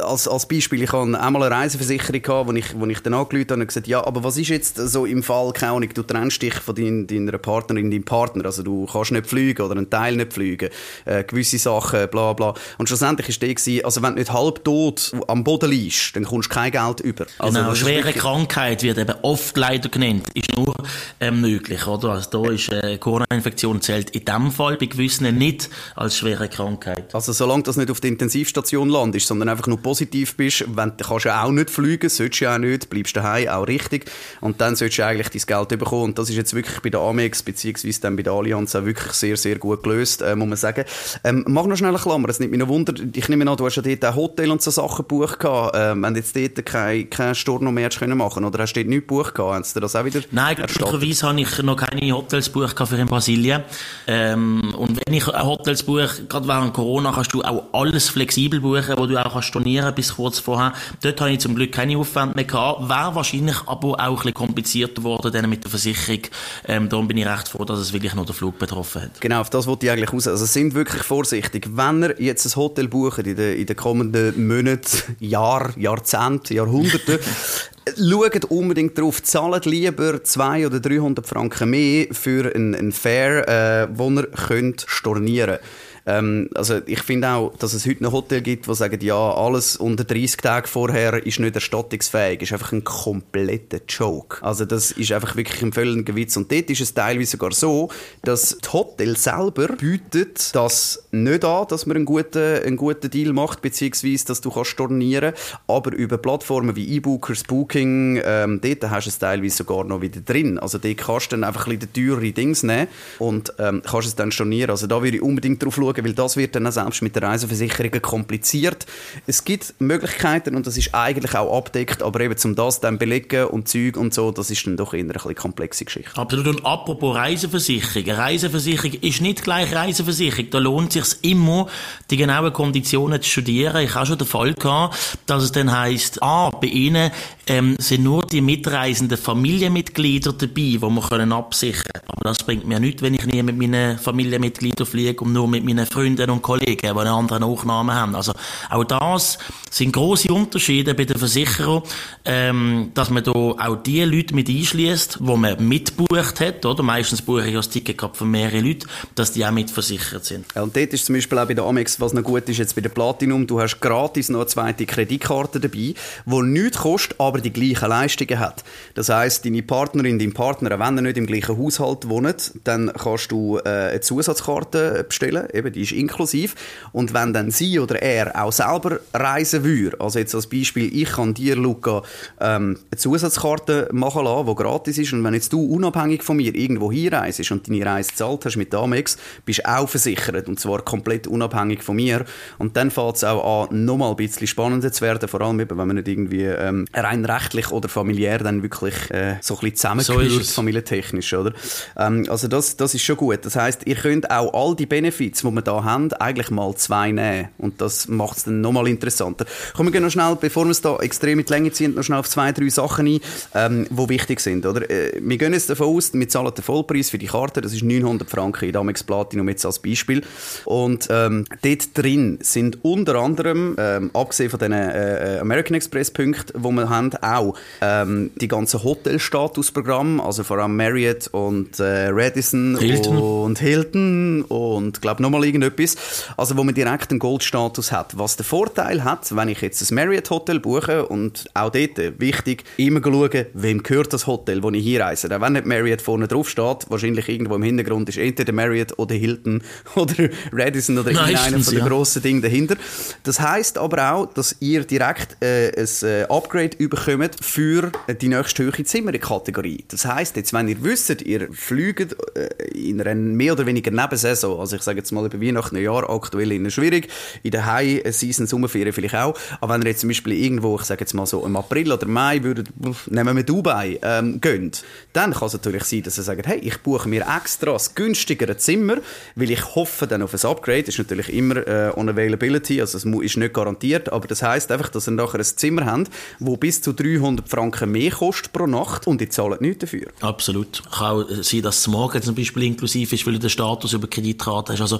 als, als Beispiel, ich hatte einmal eine Reiseversicherung, gehabt, wo, ich, wo ich dann angerufen habe und gesagt ja, aber was ist jetzt so im Fall, keine Ahnung, du trennst dich von dein, deiner Partnerin, deinem Partner, also du kannst nicht fliegen oder einen Teil nicht fliegen, äh, gewisse Sachen, bla bla. Und schlussendlich war der, gewesen, also wenn du nicht halb tot am Boden liegst, dann kommst du kein Geld über. Also, genau, schwere wirklich... Krankheit wird eben oft leider genannt, ist nur ähm, möglich, oder? Also da ist äh, Corona-Infektion zählt in dem Fall bei gewissen nicht als schwere Krankheit. Also solange das nicht auf der Intensivstation Situation landest, sondern einfach nur positiv bist, wenn, du kannst ja auch nicht fliegen, sollst du ja auch nicht, bleibst daheim, auch richtig. Und dann solltest du eigentlich dein Geld bekommen. Und das ist jetzt wirklich bei der Amex, beziehungsweise dann bei der Allianz auch wirklich sehr, sehr gut gelöst, äh, muss man sagen. Ähm, mach noch schnell eine Klammer, es nimmt mich noch Wunder, ich nehme an, du hast ja dort ein Hotel und so Sachen gebucht gehabt, ähm, wenn jetzt dort keinen kein Storno mehr können machen oder hast du dort nichts gebucht gehabt, haben sie das auch wieder Nein, glücklicherweise habe ich noch keine Hotels gebucht für in Brasilien. Ähm, und wenn ich Hotels buche, gerade während Corona, kannst du auch alles flexibel buchen, wo du auch stornieren bis kurz vorher. Dort habe ich zum Glück keine Aufwände mehr gehabt. Wäre wahrscheinlich aber auch ein bisschen komplizierter geworden dann mit der Versicherung. Ähm, darum bin ich recht froh, dass es wirklich nur der Flug betroffen hat. Genau, auf das wollte ich eigentlich raus. Also sind wirklich vorsichtig. Wenn ihr jetzt ein Hotel bucht in den, in den kommenden Monaten, Jahren, Jahrzehnten, Jahrhunderten, Schaut unbedingt darauf, zahlt lieber 200 oder 300 Franken mehr für einen, einen Fare, äh, wo ihr könnt stornieren könnt. Ähm, also ich finde auch, dass es heute ein Hotel gibt, wo sagen, ja, alles unter 30 Tage vorher ist nicht erstattungsfähig, ist einfach ein kompletter Joke. Also das ist einfach wirklich ein völliger Witz. Und dort ist es teilweise sogar so, dass das Hotel selber bietet das nicht an, dass man einen guten, einen guten Deal macht, beziehungsweise, dass du kannst stornieren, aber über Plattformen wie eBookers, Booking, ähm, dort hast du es teilweise sogar noch wieder drin. Also dort kannst du dann einfach ein bisschen teurere Dings nehmen und ähm, kannst es dann stornieren. Also da würde ich unbedingt drauf schauen, schauen, weil das wird dann auch selbst mit den Reiseversicherungen kompliziert. Es gibt Möglichkeiten und das ist eigentlich auch abdeckt, aber eben zum das dann belegen und Zeug und so, das ist dann doch eher eine komplexe Geschichte. Absolut. Und apropos Reiseversicherung. Reiseversicherung ist nicht gleich Reiseversicherung. Da lohnt es sich immer, die genauen Konditionen zu studieren. Ich habe schon den Fall gehabt, dass es dann heisst, ah, bei Ihnen ähm, sind nur die mitreisenden Familienmitglieder dabei, die wir können absichern können. Aber das bringt mir nichts, wenn ich nie mit meinen Familienmitgliedern fliege und nur mit meinen Freunden und Kollegen, die einen anderen Nachnamen haben. Also auch das sind große Unterschiede bei den Versicherern, ähm, dass man da auch die Leute mit einschließt, wo man mitbucht hat, oder? Meistens buche ich das Ticket gerade für mehrere Leute, dass die auch mitversichert sind. Ja, und dort ist zum Beispiel auch bei der Amex, was noch gut ist, jetzt bei der Platinum, du hast gratis noch eine zweite Kreditkarte dabei, die nichts kostet, aber die gleichen Leistungen hat. Das heißt, deine Partnerin, dein Partner, wenn er nicht im gleichen Haushalt wohnt, dann kannst du äh, eine Zusatzkarte bestellen, eben, die ist inklusiv. Und wenn dann sie oder er auch selber reisen würde, also jetzt als Beispiel, ich kann dir, Luca, ähm, eine Zusatzkarte machen lassen, die gratis ist, und wenn jetzt du unabhängig von mir irgendwo hinreist und deine Reise zahlt hast mit Amex, bist du auch versichert, und zwar komplett unabhängig von mir. Und dann fängt es auch an, nochmal ein bisschen spannender zu werden, vor allem eben, wenn man nicht irgendwie ähm, rein rechtlich oder familiär dann wirklich äh, so ein bisschen zusammengehört, so familientechnisch, oder? Ähm, also das, das ist schon gut. Das heißt, ihr könnt auch all die Benefits, die wir da haben, eigentlich mal zwei nehmen. Und das macht es dann nochmal interessanter. Kommen wir noch schnell, bevor wir es da extrem mit Länge ziehen, noch schnell auf zwei, drei Sachen ein, ähm, die wichtig sind, oder? Äh, wir gehen jetzt davon aus, wir zahlen den Vollpreis für die Karte, das ist 900 Franken in Amex Platinum jetzt als Beispiel. Und ähm, dort drin sind unter anderem, ähm, abgesehen von den äh, American Express Punkten, die wir haben, auch ähm, die ganzen Hotelstatusprogramme, also vor allem Marriott und äh, Radisson Hilton. und Hilton und glaube nochmal irgendetwas, also wo man direkt einen Goldstatus hat. Was der Vorteil hat, wenn ich jetzt ein Marriott Hotel buche und auch dort äh, wichtig, immer schauen, wem gehört das Hotel, wo ich hier reise. Auch wenn nicht Marriott vorne drauf steht, wahrscheinlich irgendwo im Hintergrund ist entweder Marriott oder Hilton oder Radisson oder irgendeiner von den ja. grossen Dingen dahinter. Das heißt aber auch, dass ihr direkt äh, ein äh, Upgrade überkommt für die nächste höhere Zimmerkategorie. Das heißt, jetzt, wenn ihr wisst, ihr fliegt äh, in einer mehr oder weniger Nebensaison, also ich sage jetzt mal über Weihnachten, Neujahr, aktuell in schwierig, in der High-Season, Sommerferien vielleicht auch, aber wenn ihr jetzt zum Beispiel irgendwo, ich sage jetzt mal so im April oder Mai, würdet, nehmen wir Dubai, ähm, gönnt, dann kann es natürlich sein, dass ihr sagt, hey, ich buche mir extra das günstigere Zimmer, weil ich hoffe dann auf ein Upgrade, das ist natürlich immer äh, on also es ist nicht garantiert, aber das heißt einfach, dass ihr nachher ein Zimmer habt, wo bis zu 300 Franken mehr kostet pro Nacht und ihr zahlt nichts dafür. Absolut. Kann auch sein, dass das Morgen zum Beispiel inklusiv ist, weil du den Status über Kreditkarte hast. Also,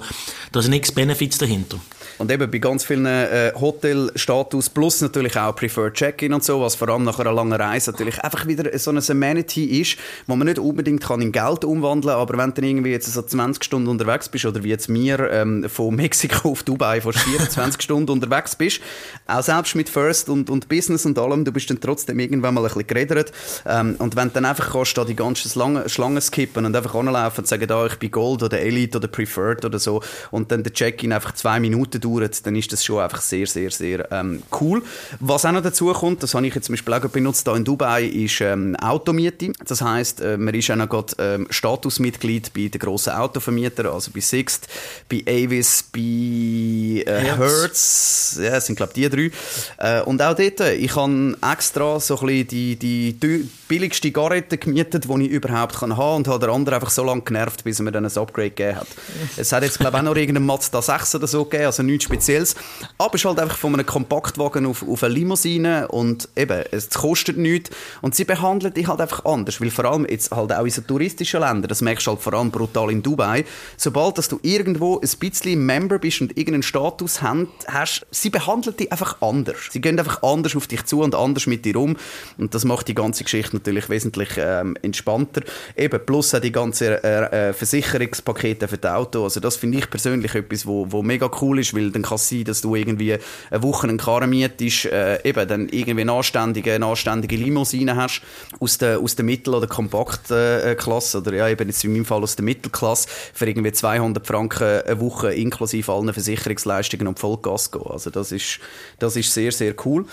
da sind nichts Benefits dahinter. Und eben bei ganz vielen äh, Hotelstatus plus natürlich auch Preferred Check-in und so, was vor allem nach einer langen Reise natürlich einfach wieder so ein Amenity ist, wo man nicht unbedingt kann in Geld umwandeln aber wenn du dann irgendwie jetzt so 20 Stunden unterwegs bist oder wie jetzt mir ähm, von Mexiko auf Dubai fast 24 Stunden unterwegs bist, auch selbst mit First und, und Business und allem, du bist dann trotzdem irgendwann mal ein bisschen geredet ähm, und wenn du dann einfach kannst, da die ganze Schlange, Schlange skippen und einfach anlaufen und sagen, da ich bin Gold oder Elite oder Preferred oder so und dann der Check-in einfach zwei Minuten dauert, dann ist das schon einfach sehr, sehr, sehr ähm, cool. Was auch noch dazu kommt, das habe ich jetzt zum Beispiel auch benutzt da in Dubai, ist ähm, Automiete. Das heisst, äh, man ist auch noch gerade ähm, Statusmitglied bei den grossen Autovermietern, also bei Sixt, bei Avis, bei äh, Hertz. Ja, es sind glaube ich die drei. Äh, und auch dort, äh, ich habe extra so ein bisschen die, die teu- billigste Garette gemietet, die ich überhaupt kann haben und habe der andere einfach so lange genervt, bis er mir dann ein Upgrade gegeben hat. Es hat jetzt glaube auch noch irgendeinen Mazda 6 oder so gegeben, also nichts Spezielles. Aber es ist halt einfach von einem Kompaktwagen auf, auf eine Limousine und eben, es kostet nichts und sie behandeln dich halt einfach anders, weil vor allem jetzt halt auch in so touristischen Ländern, das merkst du halt vor allem brutal in Dubai, sobald dass du irgendwo ein bisschen Member bist und irgendeinen Status hast, sie behandeln dich einfach anders. Sie gehen einfach anders auf dich zu und anders mit dir um und das macht die ganze Geschichte natürlich wesentlich ähm, entspannter. Eben, plus auch die ganzen äh, äh, Versicherungspakete für das Auto, also das finde ich persönlich etwas, wo, wo mega cool ist, weil dann kann es sein, dass du irgendwie eine Woche einen Karren mietest, äh, eben dann irgendwie eine anständige, eine anständige Limousine hast aus der, aus der Mittel- oder Kompaktklasse äh, oder ja, eben jetzt in meinem Fall aus der Mittelklasse für irgendwie 200 Franken eine Woche inklusive allen Versicherungsleistungen und Vollgas gehen. Also das ist, das ist sehr, sehr cool.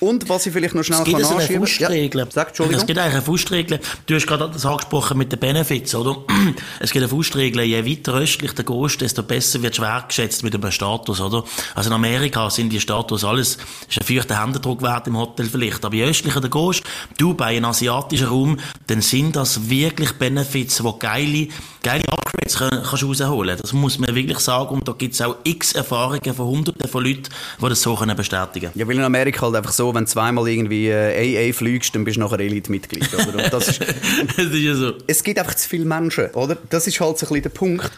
Und was ich vielleicht noch schnell Es gibt kann also eine anschieben- Faustregel. Ja, sag. Es gibt eigentlich eine Faustregel. Du hast gerade das angesprochen mit den Benefits, oder? Es gibt eine Faustregel. Je weiter östlich du gehst, desto besser wird wertgeschätzt mit einem Status, oder? Also in Amerika sind die Status alles, ist ein vierter Händedruck wert im Hotel vielleicht. Aber je östlicher du gehst, du bei einem asiatischen Raum, dann sind das wirklich Benefits, wo geile, geile Upgrades kann, kannst rausholen. Das muss man wirklich sagen. Und da gibt es auch x Erfahrungen von hunderten von Leuten, die das so können bestätigen Ja, weil in Amerika halt einfach so, wenn du zweimal irgendwie äh, AA fliegst, dann bist du nachher Elite-Mitglied, oder? Und das ist, das ist ja so. Es gibt einfach zu viele Menschen, oder? Das ist halt so ein bisschen der Punkt.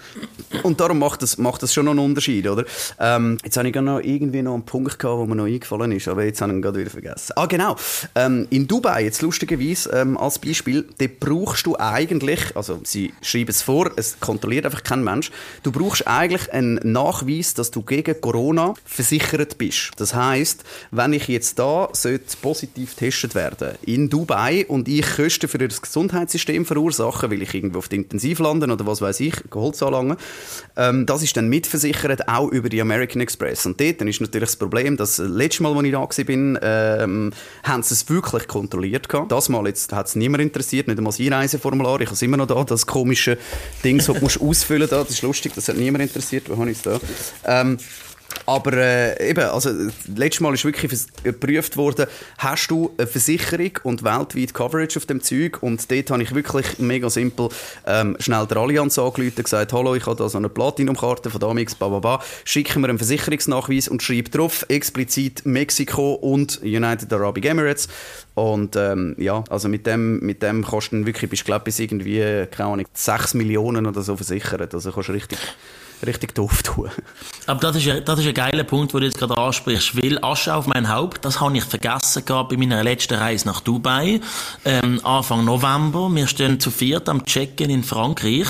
Und darum macht das, macht das schon noch einen Unterschied, oder? Ähm, jetzt habe ich noch irgendwie noch einen Punkt gehabt, wo mir noch eingefallen ist, aber jetzt habe ich ihn gerade wieder vergessen. Ah, genau. Ähm, in Dubai, jetzt lustigerweise ähm, als Beispiel, dort brauchst du eigentlich, also sie schreiben es vor, es kontrolliert einfach kein Mensch, du brauchst eigentlich einen Nachweis, dass du gegen Corona versichert bist. Das heißt, wenn ich jetzt da sollte positiv getestet werden in Dubai und ich Kosten für das Gesundheitssystem verursachen, weil ich irgendwo auf die Intensiv landen oder was weiß ich, Holz anlangen, ähm, das ist dann mitversichert, auch über die American Express. Und dort dann ist natürlich das Problem, dass das letzte Mal, als ich da war, ähm, haben sie es wirklich kontrolliert gehabt. Das Mal hat es niemand interessiert, nicht einmal das Einreiseformular. Ich habe immer noch da, das komische Ding, das du ausfüllen musst. Das ist lustig, das hat niemand interessiert. Wo habe ich es da? Ähm, aber äh, eben, also letztes Mal ist wirklich geprüft worden, hast du eine Versicherung und weltweit Coverage auf dem Zeug? Und dort habe ich wirklich mega simpel ähm, schnell der Allianz angerufen und gesagt, hallo, ich habe da so eine Platinum-Karte von Damix, bababa, schicken mir einen Versicherungsnachweis und schreibe drauf, explizit Mexiko und United Arab Emirates. Und ähm, ja, also mit dem, mit dem kosten wirklich, bist glaube bis irgendwie, keine Ahnung, 6 Millionen oder so versichert, also kannst du richtig richtig doof tun. Aber das ist, ein, das ist ein geiler Punkt, den du jetzt gerade ansprichst, weil Asche auf mein Haupt, das habe ich vergessen gehabt bei meiner letzten Reise nach Dubai, ähm, Anfang November. Wir stehen zu viert am Check-in in Frankreich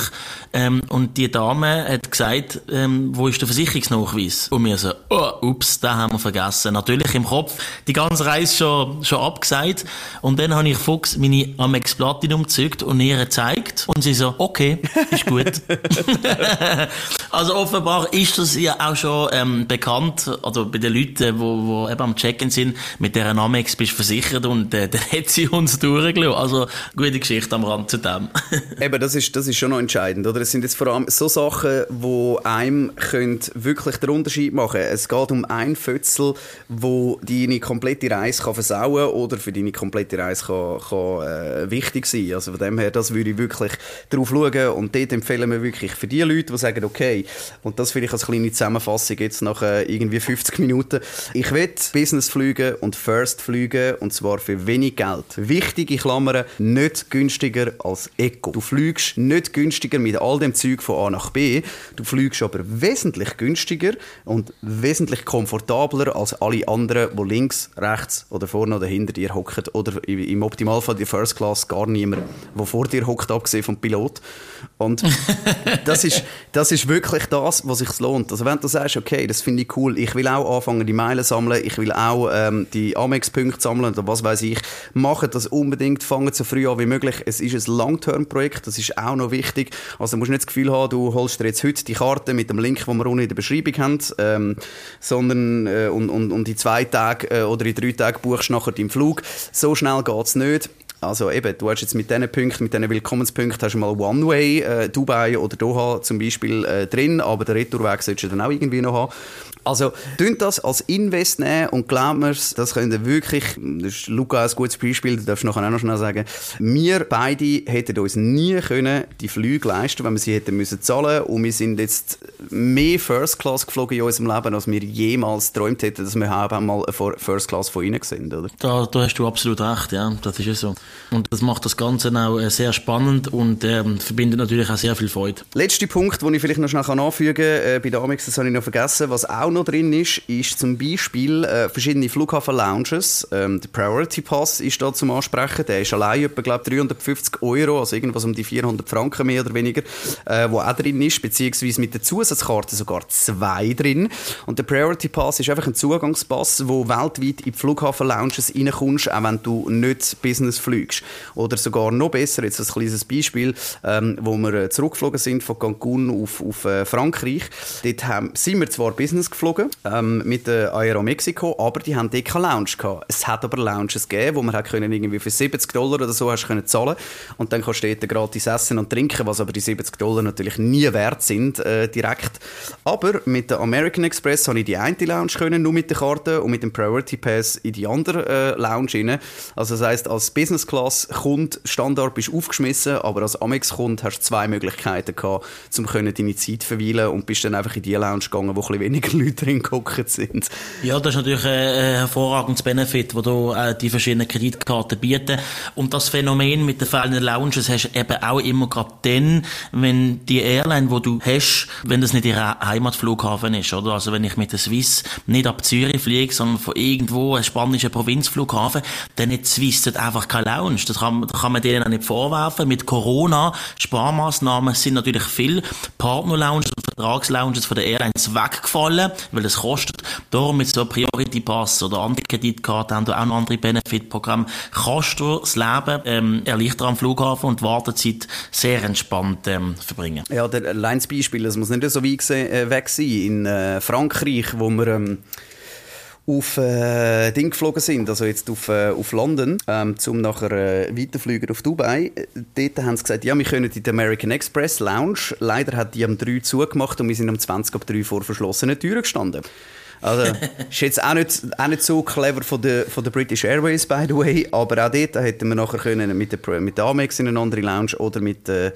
ähm, und die Dame hat gesagt, ähm, wo ist der Versicherungsnachweis? Und wir so, oh, ups, da haben wir vergessen. Natürlich im Kopf die ganze Reise schon, schon abgesagt und dann habe ich Fuchs meine Amex Platinum gezückt und ihr gezeigt und sie so, okay, ist gut. Also offenbar ist das ja auch schon ähm, bekannt, also bei den Leuten, wo, wo eben am Checken sind, mit der Amex bist du versichert und äh, dann hat sie uns durchgelassen. Also gute Geschichte am Rand zu dem. eben, das ist, das ist schon noch entscheidend, oder? Es sind jetzt vor allem so Sachen, wo einem könnt wirklich den Unterschied machen. Es geht um ein Fötzel, wo deine komplette Reise kann versauen oder für deine komplette Reise kann, kann äh, wichtig sein. Also von dem her, das würde ich wirklich drauf schauen und dort empfehlen wir wirklich für die Leute, die sagen, okay, und das vielleicht als kleine Zusammenfassung jetzt nach äh, irgendwie 50 Minuten. Ich will Business fliegen und First fliegen und zwar für wenig Geld. Wichtige Klammern, nicht günstiger als Eco. Du fliegst nicht günstiger mit all dem Zeug von A nach B, du fliegst aber wesentlich günstiger und wesentlich komfortabler als alle anderen, die links, rechts oder vorne oder hinter dir hocken oder im Optimalfall die First Class gar niemand, der vor dir hockt, abgesehen vom Pilot. Und das ist, das ist wirklich das, was sich lohnt. Also wenn du sagst, okay, das finde ich cool, ich will auch anfangen, die Meilen sammeln, ich will auch ähm, die Amex-Punkte sammeln oder was weiß ich, mache das unbedingt, fange so früh an wie möglich. Es ist ein Long-Term-Projekt, das ist auch noch wichtig. Also du musst nicht das Gefühl haben, du holst dir jetzt heute die Karte mit dem Link, den wir unten in der Beschreibung haben, ähm, sondern äh, und, und, und die zwei Tage äh, oder die drei Tage buchst nachher deinen Flug. So schnell geht es nicht. Also eben, du hast jetzt mit diesen Punkten, mit diesen Willkommenspunkten, hast du mal One-Way, äh, Dubai oder Doha zum Beispiel äh, drin, aber den Retourweg solltest du dann auch irgendwie noch haben. Also, tönt das als Invest nehmen und glaubt mir, das können wirklich, das ist Luca ein gutes Beispiel, das darfst du nachher auch noch schnell sagen. Wir beide hätten uns nie können die Flüge leisten, wenn wir sie hätten müssen zahlen und wir sind jetzt mehr First Class geflogen in unserem Leben, als wir jemals geträumt hätten, dass wir auch einmal eine First Class von ihnen sind, oder? Da, da hast du absolut recht, ja, das ist ja so. Und das macht das Ganze auch äh, sehr spannend und ähm, verbindet natürlich auch sehr viel Freude. Letzter Punkt, den ich vielleicht noch schnell anfügen kann, äh, bei der Amex, das habe ich noch vergessen, was auch noch drin ist, ist zum Beispiel äh, verschiedene Flughafen-Lounges. Ähm, der Priority Pass ist da zum Ansprechen. Der ist allein etwa, glaube 350 Euro, also irgendwas um die 400 Franken mehr oder weniger, äh, wo auch drin ist, beziehungsweise mit der Zusatzkarte sogar zwei drin. Und der Priority Pass ist einfach ein Zugangspass, wo weltweit in die Flughafen-Lounges reinkommst, auch wenn du nicht Business fliegst fliegst. Oder sogar noch besser, jetzt ein kleines Beispiel, ähm, wo wir äh, zurückgeflogen sind von Cancun auf, auf äh, Frankreich. Dort haben, sind wir zwar Business geflogen ähm, mit der Aero Mexico, aber die haben dort keine Lounge gehabt. Es hat aber Lounges gegeben, wo man hat können irgendwie für 70 Dollar oder so hast können zahlen und dann kannst du dort gratis essen und trinken, was aber die 70 Dollar natürlich nie wert sind äh, direkt. Aber mit der American Express habe ich die eine Lounge können, nur mit der Karte und mit dem Priority Pass in die andere äh, Lounge rein. Also das heisst, als Business Class Kund Standard bist aufgeschmissen, aber als Amex Kund hast du zwei Möglichkeiten gehabt, um deine Zeit verweilen und bist dann einfach in die Lounge gegangen, wo ein weniger Leute drin gehockt sind. Ja, das ist natürlich ein hervorragendes Benefit, wo du äh, die verschiedenen Kreditkarten bieten. Und das Phänomen mit den fehlenden Lounges hast du eben auch immer gerade dann, wenn die Airline, wo du hast, wenn das nicht ihr Heimatflughafen ist, oder? Also wenn ich mit der Swiss nicht ab Zürich fliege, sondern von irgendwo einem spanischen Provinzflughafen, dann hat Swiss dort einfach keine Lounge. Das kann, das kann man denen auch nicht vorwerfen. Mit Corona, Sparmaßnahmen sind natürlich viele Partner-Lounges und Vertragslounges von der Airlines weggefallen, weil es kostet. Darum mit so Priority Pass oder andere Kreditkarten haben da auch noch andere Benefit-Programme. Kannst du das Leben ähm, erleichtern am Flughafen und die Wartezeit sehr entspannt ähm, verbringen. Ja, der Lines-Beispiel, das muss nicht so weit äh, weg sein. In äh, Frankreich, wo wir ähm, auf äh, Ding geflogen sind, also jetzt auf, äh, auf London, ähm, zum nachher äh, weiterfliegen auf Dubai. Dort haben sie gesagt, ja, wir können in der American Express Lounge. Leider hat die am 3 zugemacht und wir sind um 20 ab 3 vor verschlossenen Türen gestanden. Also, ist jetzt auch nicht, auch nicht so clever von der, von der British Airways, by the way, aber auch dort hätten wir nachher können mit der, mit der Amex in eine andere Lounge oder mit, äh,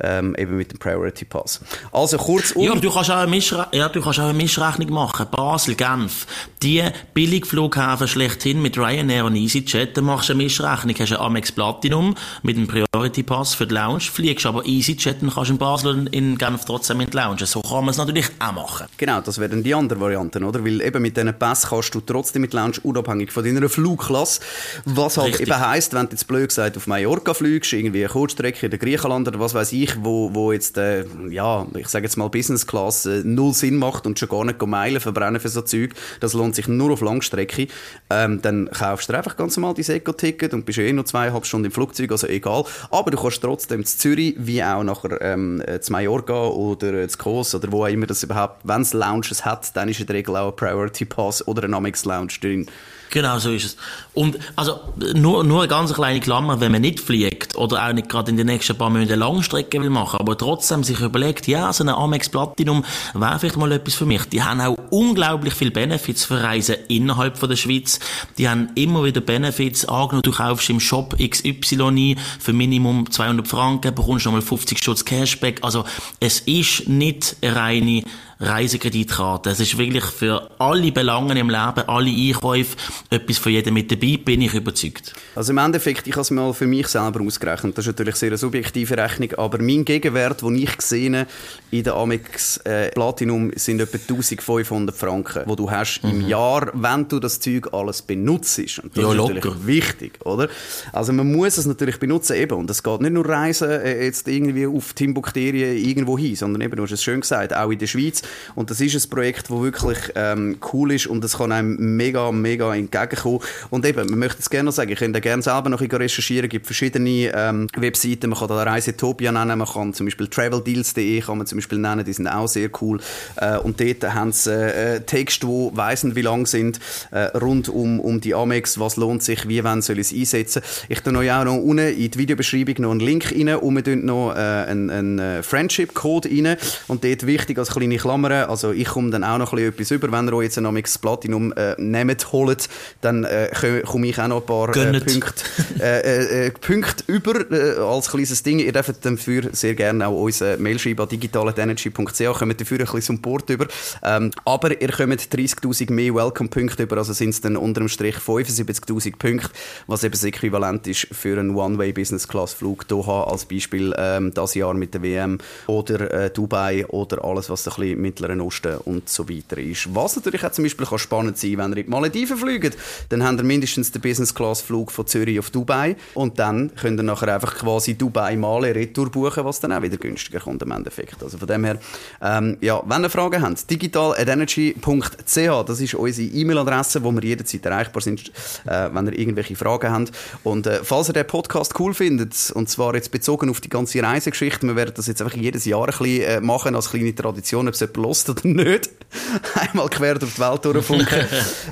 ähm, eben mit dem Priority Pass. Also, kurz um... Ja, du kannst auch eine, Mischre ja, du kannst auch eine Mischrechnung machen. Basel, Genf, die Billigflughafen schlechthin mit Ryanair und EasyJet, dann machst du eine Mischrechnung, hast eine Amex Platinum mit dem Priority Pass für die Lounge, fliegst aber EasyJet, dann kannst du in Basel und in Genf trotzdem in die Lounge. So kann man es natürlich auch machen. Genau, das wären die anderen Varianten, oder? Weil eben mit diesen Pass kannst du trotzdem mit Lounge unabhängig von deiner Flugklasse. Was halt Richtig. eben heisst, wenn du jetzt blöd gesagt auf Mallorca fliegst, irgendwie eine Kurzstrecke in der Griechenland oder was weiß ich, wo, wo jetzt, äh, ja, ich sage jetzt mal Business Class äh, null Sinn macht und schon gar nicht Meilen verbrennen für so Zeug, das lohnt sich nur auf Langstrecke, ähm, dann kaufst du einfach ganz normal dein Eco-Ticket und bist eh noch zweieinhalb Stunden im Flugzeug, also egal. Aber du kannst trotzdem zu Zürich, wie auch nachher ähm, äh, zu Mallorca oder äh, zu Kos oder wo auch immer das überhaupt, wenn es Lounges hat, dann ist in der Regel auch Priority Pass oder ein Amex Lounge drin. Genau, so ist es. Und, also, nur, nur eine ganz kleine Klammer, wenn man nicht fliegt oder auch nicht gerade in den nächsten paar Monaten eine Langstrecke will machen, aber trotzdem sich überlegt, ja, so eine Amex Platinum wäre vielleicht mal etwas für mich. Die haben auch unglaublich viele Benefits für Reisen innerhalb von der Schweiz. Die haben immer wieder Benefits. Angenommen, du kaufst im Shop XY ein für Minimum 200 Franken, bekommst nochmal 50 Schutz Cashback. Also, es ist nicht eine reine Reisekreditkarte. Es ist wirklich für alle Belangen im Leben, alle Einkäufe, etwas für jeden mit dabei, bin ich überzeugt. Also im Endeffekt, ich habe es mal für mich selber ausgerechnet. Das ist natürlich sehr eine subjektive Rechnung, aber mein Gegenwert, den ich gesehen in der Amex äh, Platinum, sind etwa 1500 Franken, wo du hast mhm. im Jahr, wenn du das Zeug alles benutzt. Und das ja, ist locker. natürlich wichtig, oder? Also man muss es natürlich benutzen eben. Und es geht nicht nur Reisen äh, jetzt irgendwie auf Timbukterien irgendwo hin, sondern eben, du hast es schön gesagt, auch in der Schweiz. Und das ist ein Projekt, das wirklich ähm, cool ist und es kann einem mega, mega entgegenkommen. Und eben, man möchte es gerne noch sagen, ich könnte gerne selber noch recherchieren, es gibt verschiedene ähm, Webseiten, man kann da Reisetopia nennen, man kann zum Beispiel traveldeals.de kann man zum Beispiel nennen, die sind auch sehr cool. Äh, und dort haben sie äh, Texte, die weissen, wie lang sind, äh, rund um, um die Amex, was lohnt sich, wie wann soll ich es einsetzen. Ich tue euch auch noch unten in die Videobeschreibung noch einen Link rein und wir tun noch äh, einen, einen äh, Friendship-Code rein. Und dort wichtig als kleine Klammer, also ich komme dann auch noch ein bisschen etwas über, wenn ihr euch jetzt ein Amex Platinum äh, nehmt, holt, dann äh, komme ich auch noch ein paar äh, Punkte, äh, äh, äh, Punkte über äh, als kleines Ding. Ihr dürft dafür sehr gerne auch uns äh, Mail schreiben an digitalenergy.ch, kommt dafür ein bisschen Support über. Ähm, aber ihr kommt 30'000 mehr Welcome-Punkte über, also sind es dann unter dem Strich 75'000 Punkte, was eben das Äquivalent ist für einen One-Way-Business-Class-Flug Doha als Beispiel ähm, das Jahr mit der WM oder Dubai oder alles, was ein bisschen Mittleren Osten und so weiter ist. Was natürlich auch zum Beispiel kann spannend sein, wenn ihr in die Malediven fliegt, dann habt ihr mindestens den Business-Class-Flug von Zürich auf Dubai und dann könnt ihr nachher einfach quasi Dubai malen, Retour buchen, was dann auch wieder günstiger kommt im Endeffekt. Also von dem her, ähm, ja, wenn ihr Fragen habt, digital.energy.ch, das ist unsere E-Mail-Adresse, wo wir jederzeit erreichbar sind, äh, wenn ihr irgendwelche Fragen habt. Und äh, falls ihr den Podcast cool findet, und zwar jetzt bezogen auf die ganze Reisegeschichte, wir werden das jetzt einfach jedes Jahr ein bisschen äh, machen, als kleine Tradition, ob es lost oder nicht. Einmal quer durch die Welt durchfunken.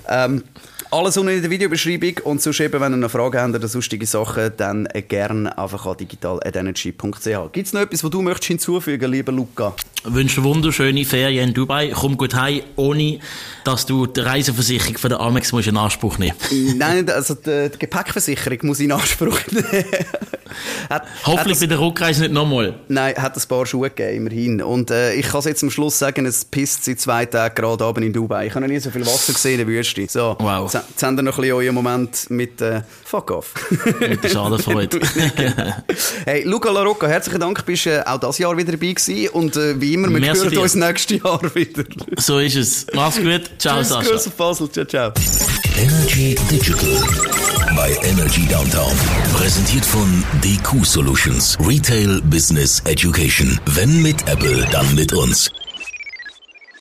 ähm, alles unten in der Videobeschreibung und sonst eben, wenn ihr noch Fragen habt oder sonstige Sachen, dann äh, gerne einfach an digitalenergy.ch. Gibt es noch etwas, was du möchtest hinzufügen, lieber Luca? Ich wünsche wunderschöne Ferien in Dubai. Komm gut heim, ohne dass du die Reiseversicherung von der Amex musst in Anspruch nehmen Nein, also die, die Gepäckversicherung muss ich in Anspruch nehmen. hat, Hoffentlich hat bei der Rückreise nicht nochmal. Nein, hat ein paar Schuhe gegeben, immerhin. Und äh, ich kann es jetzt am Schluss sagen, es pisst seit zwei Tagen gerade oben in Dubai. Ich habe noch nie so viel Wasser gesehen in der Wüste. So, wow. Jetzt, habt ihr noch ein bisschen euren Moment mit äh, Fuck off. mit der Schadenfreude. hey, Luca Larocca, herzlichen Dank, bist äh, auch dieses Jahr wieder dabei gewesen. Und äh, wie immer, wir Merci hören dir. uns nächstes Jahr wieder. So ist es. Mach's gut. Ciao, Tschüss, Sascha. Grüß Basel. Ciao, ciao. Energy Digital bei Energy Downtown. Präsentiert von DQ Solutions. Retail Business Education. Wenn mit Apple, dann mit uns.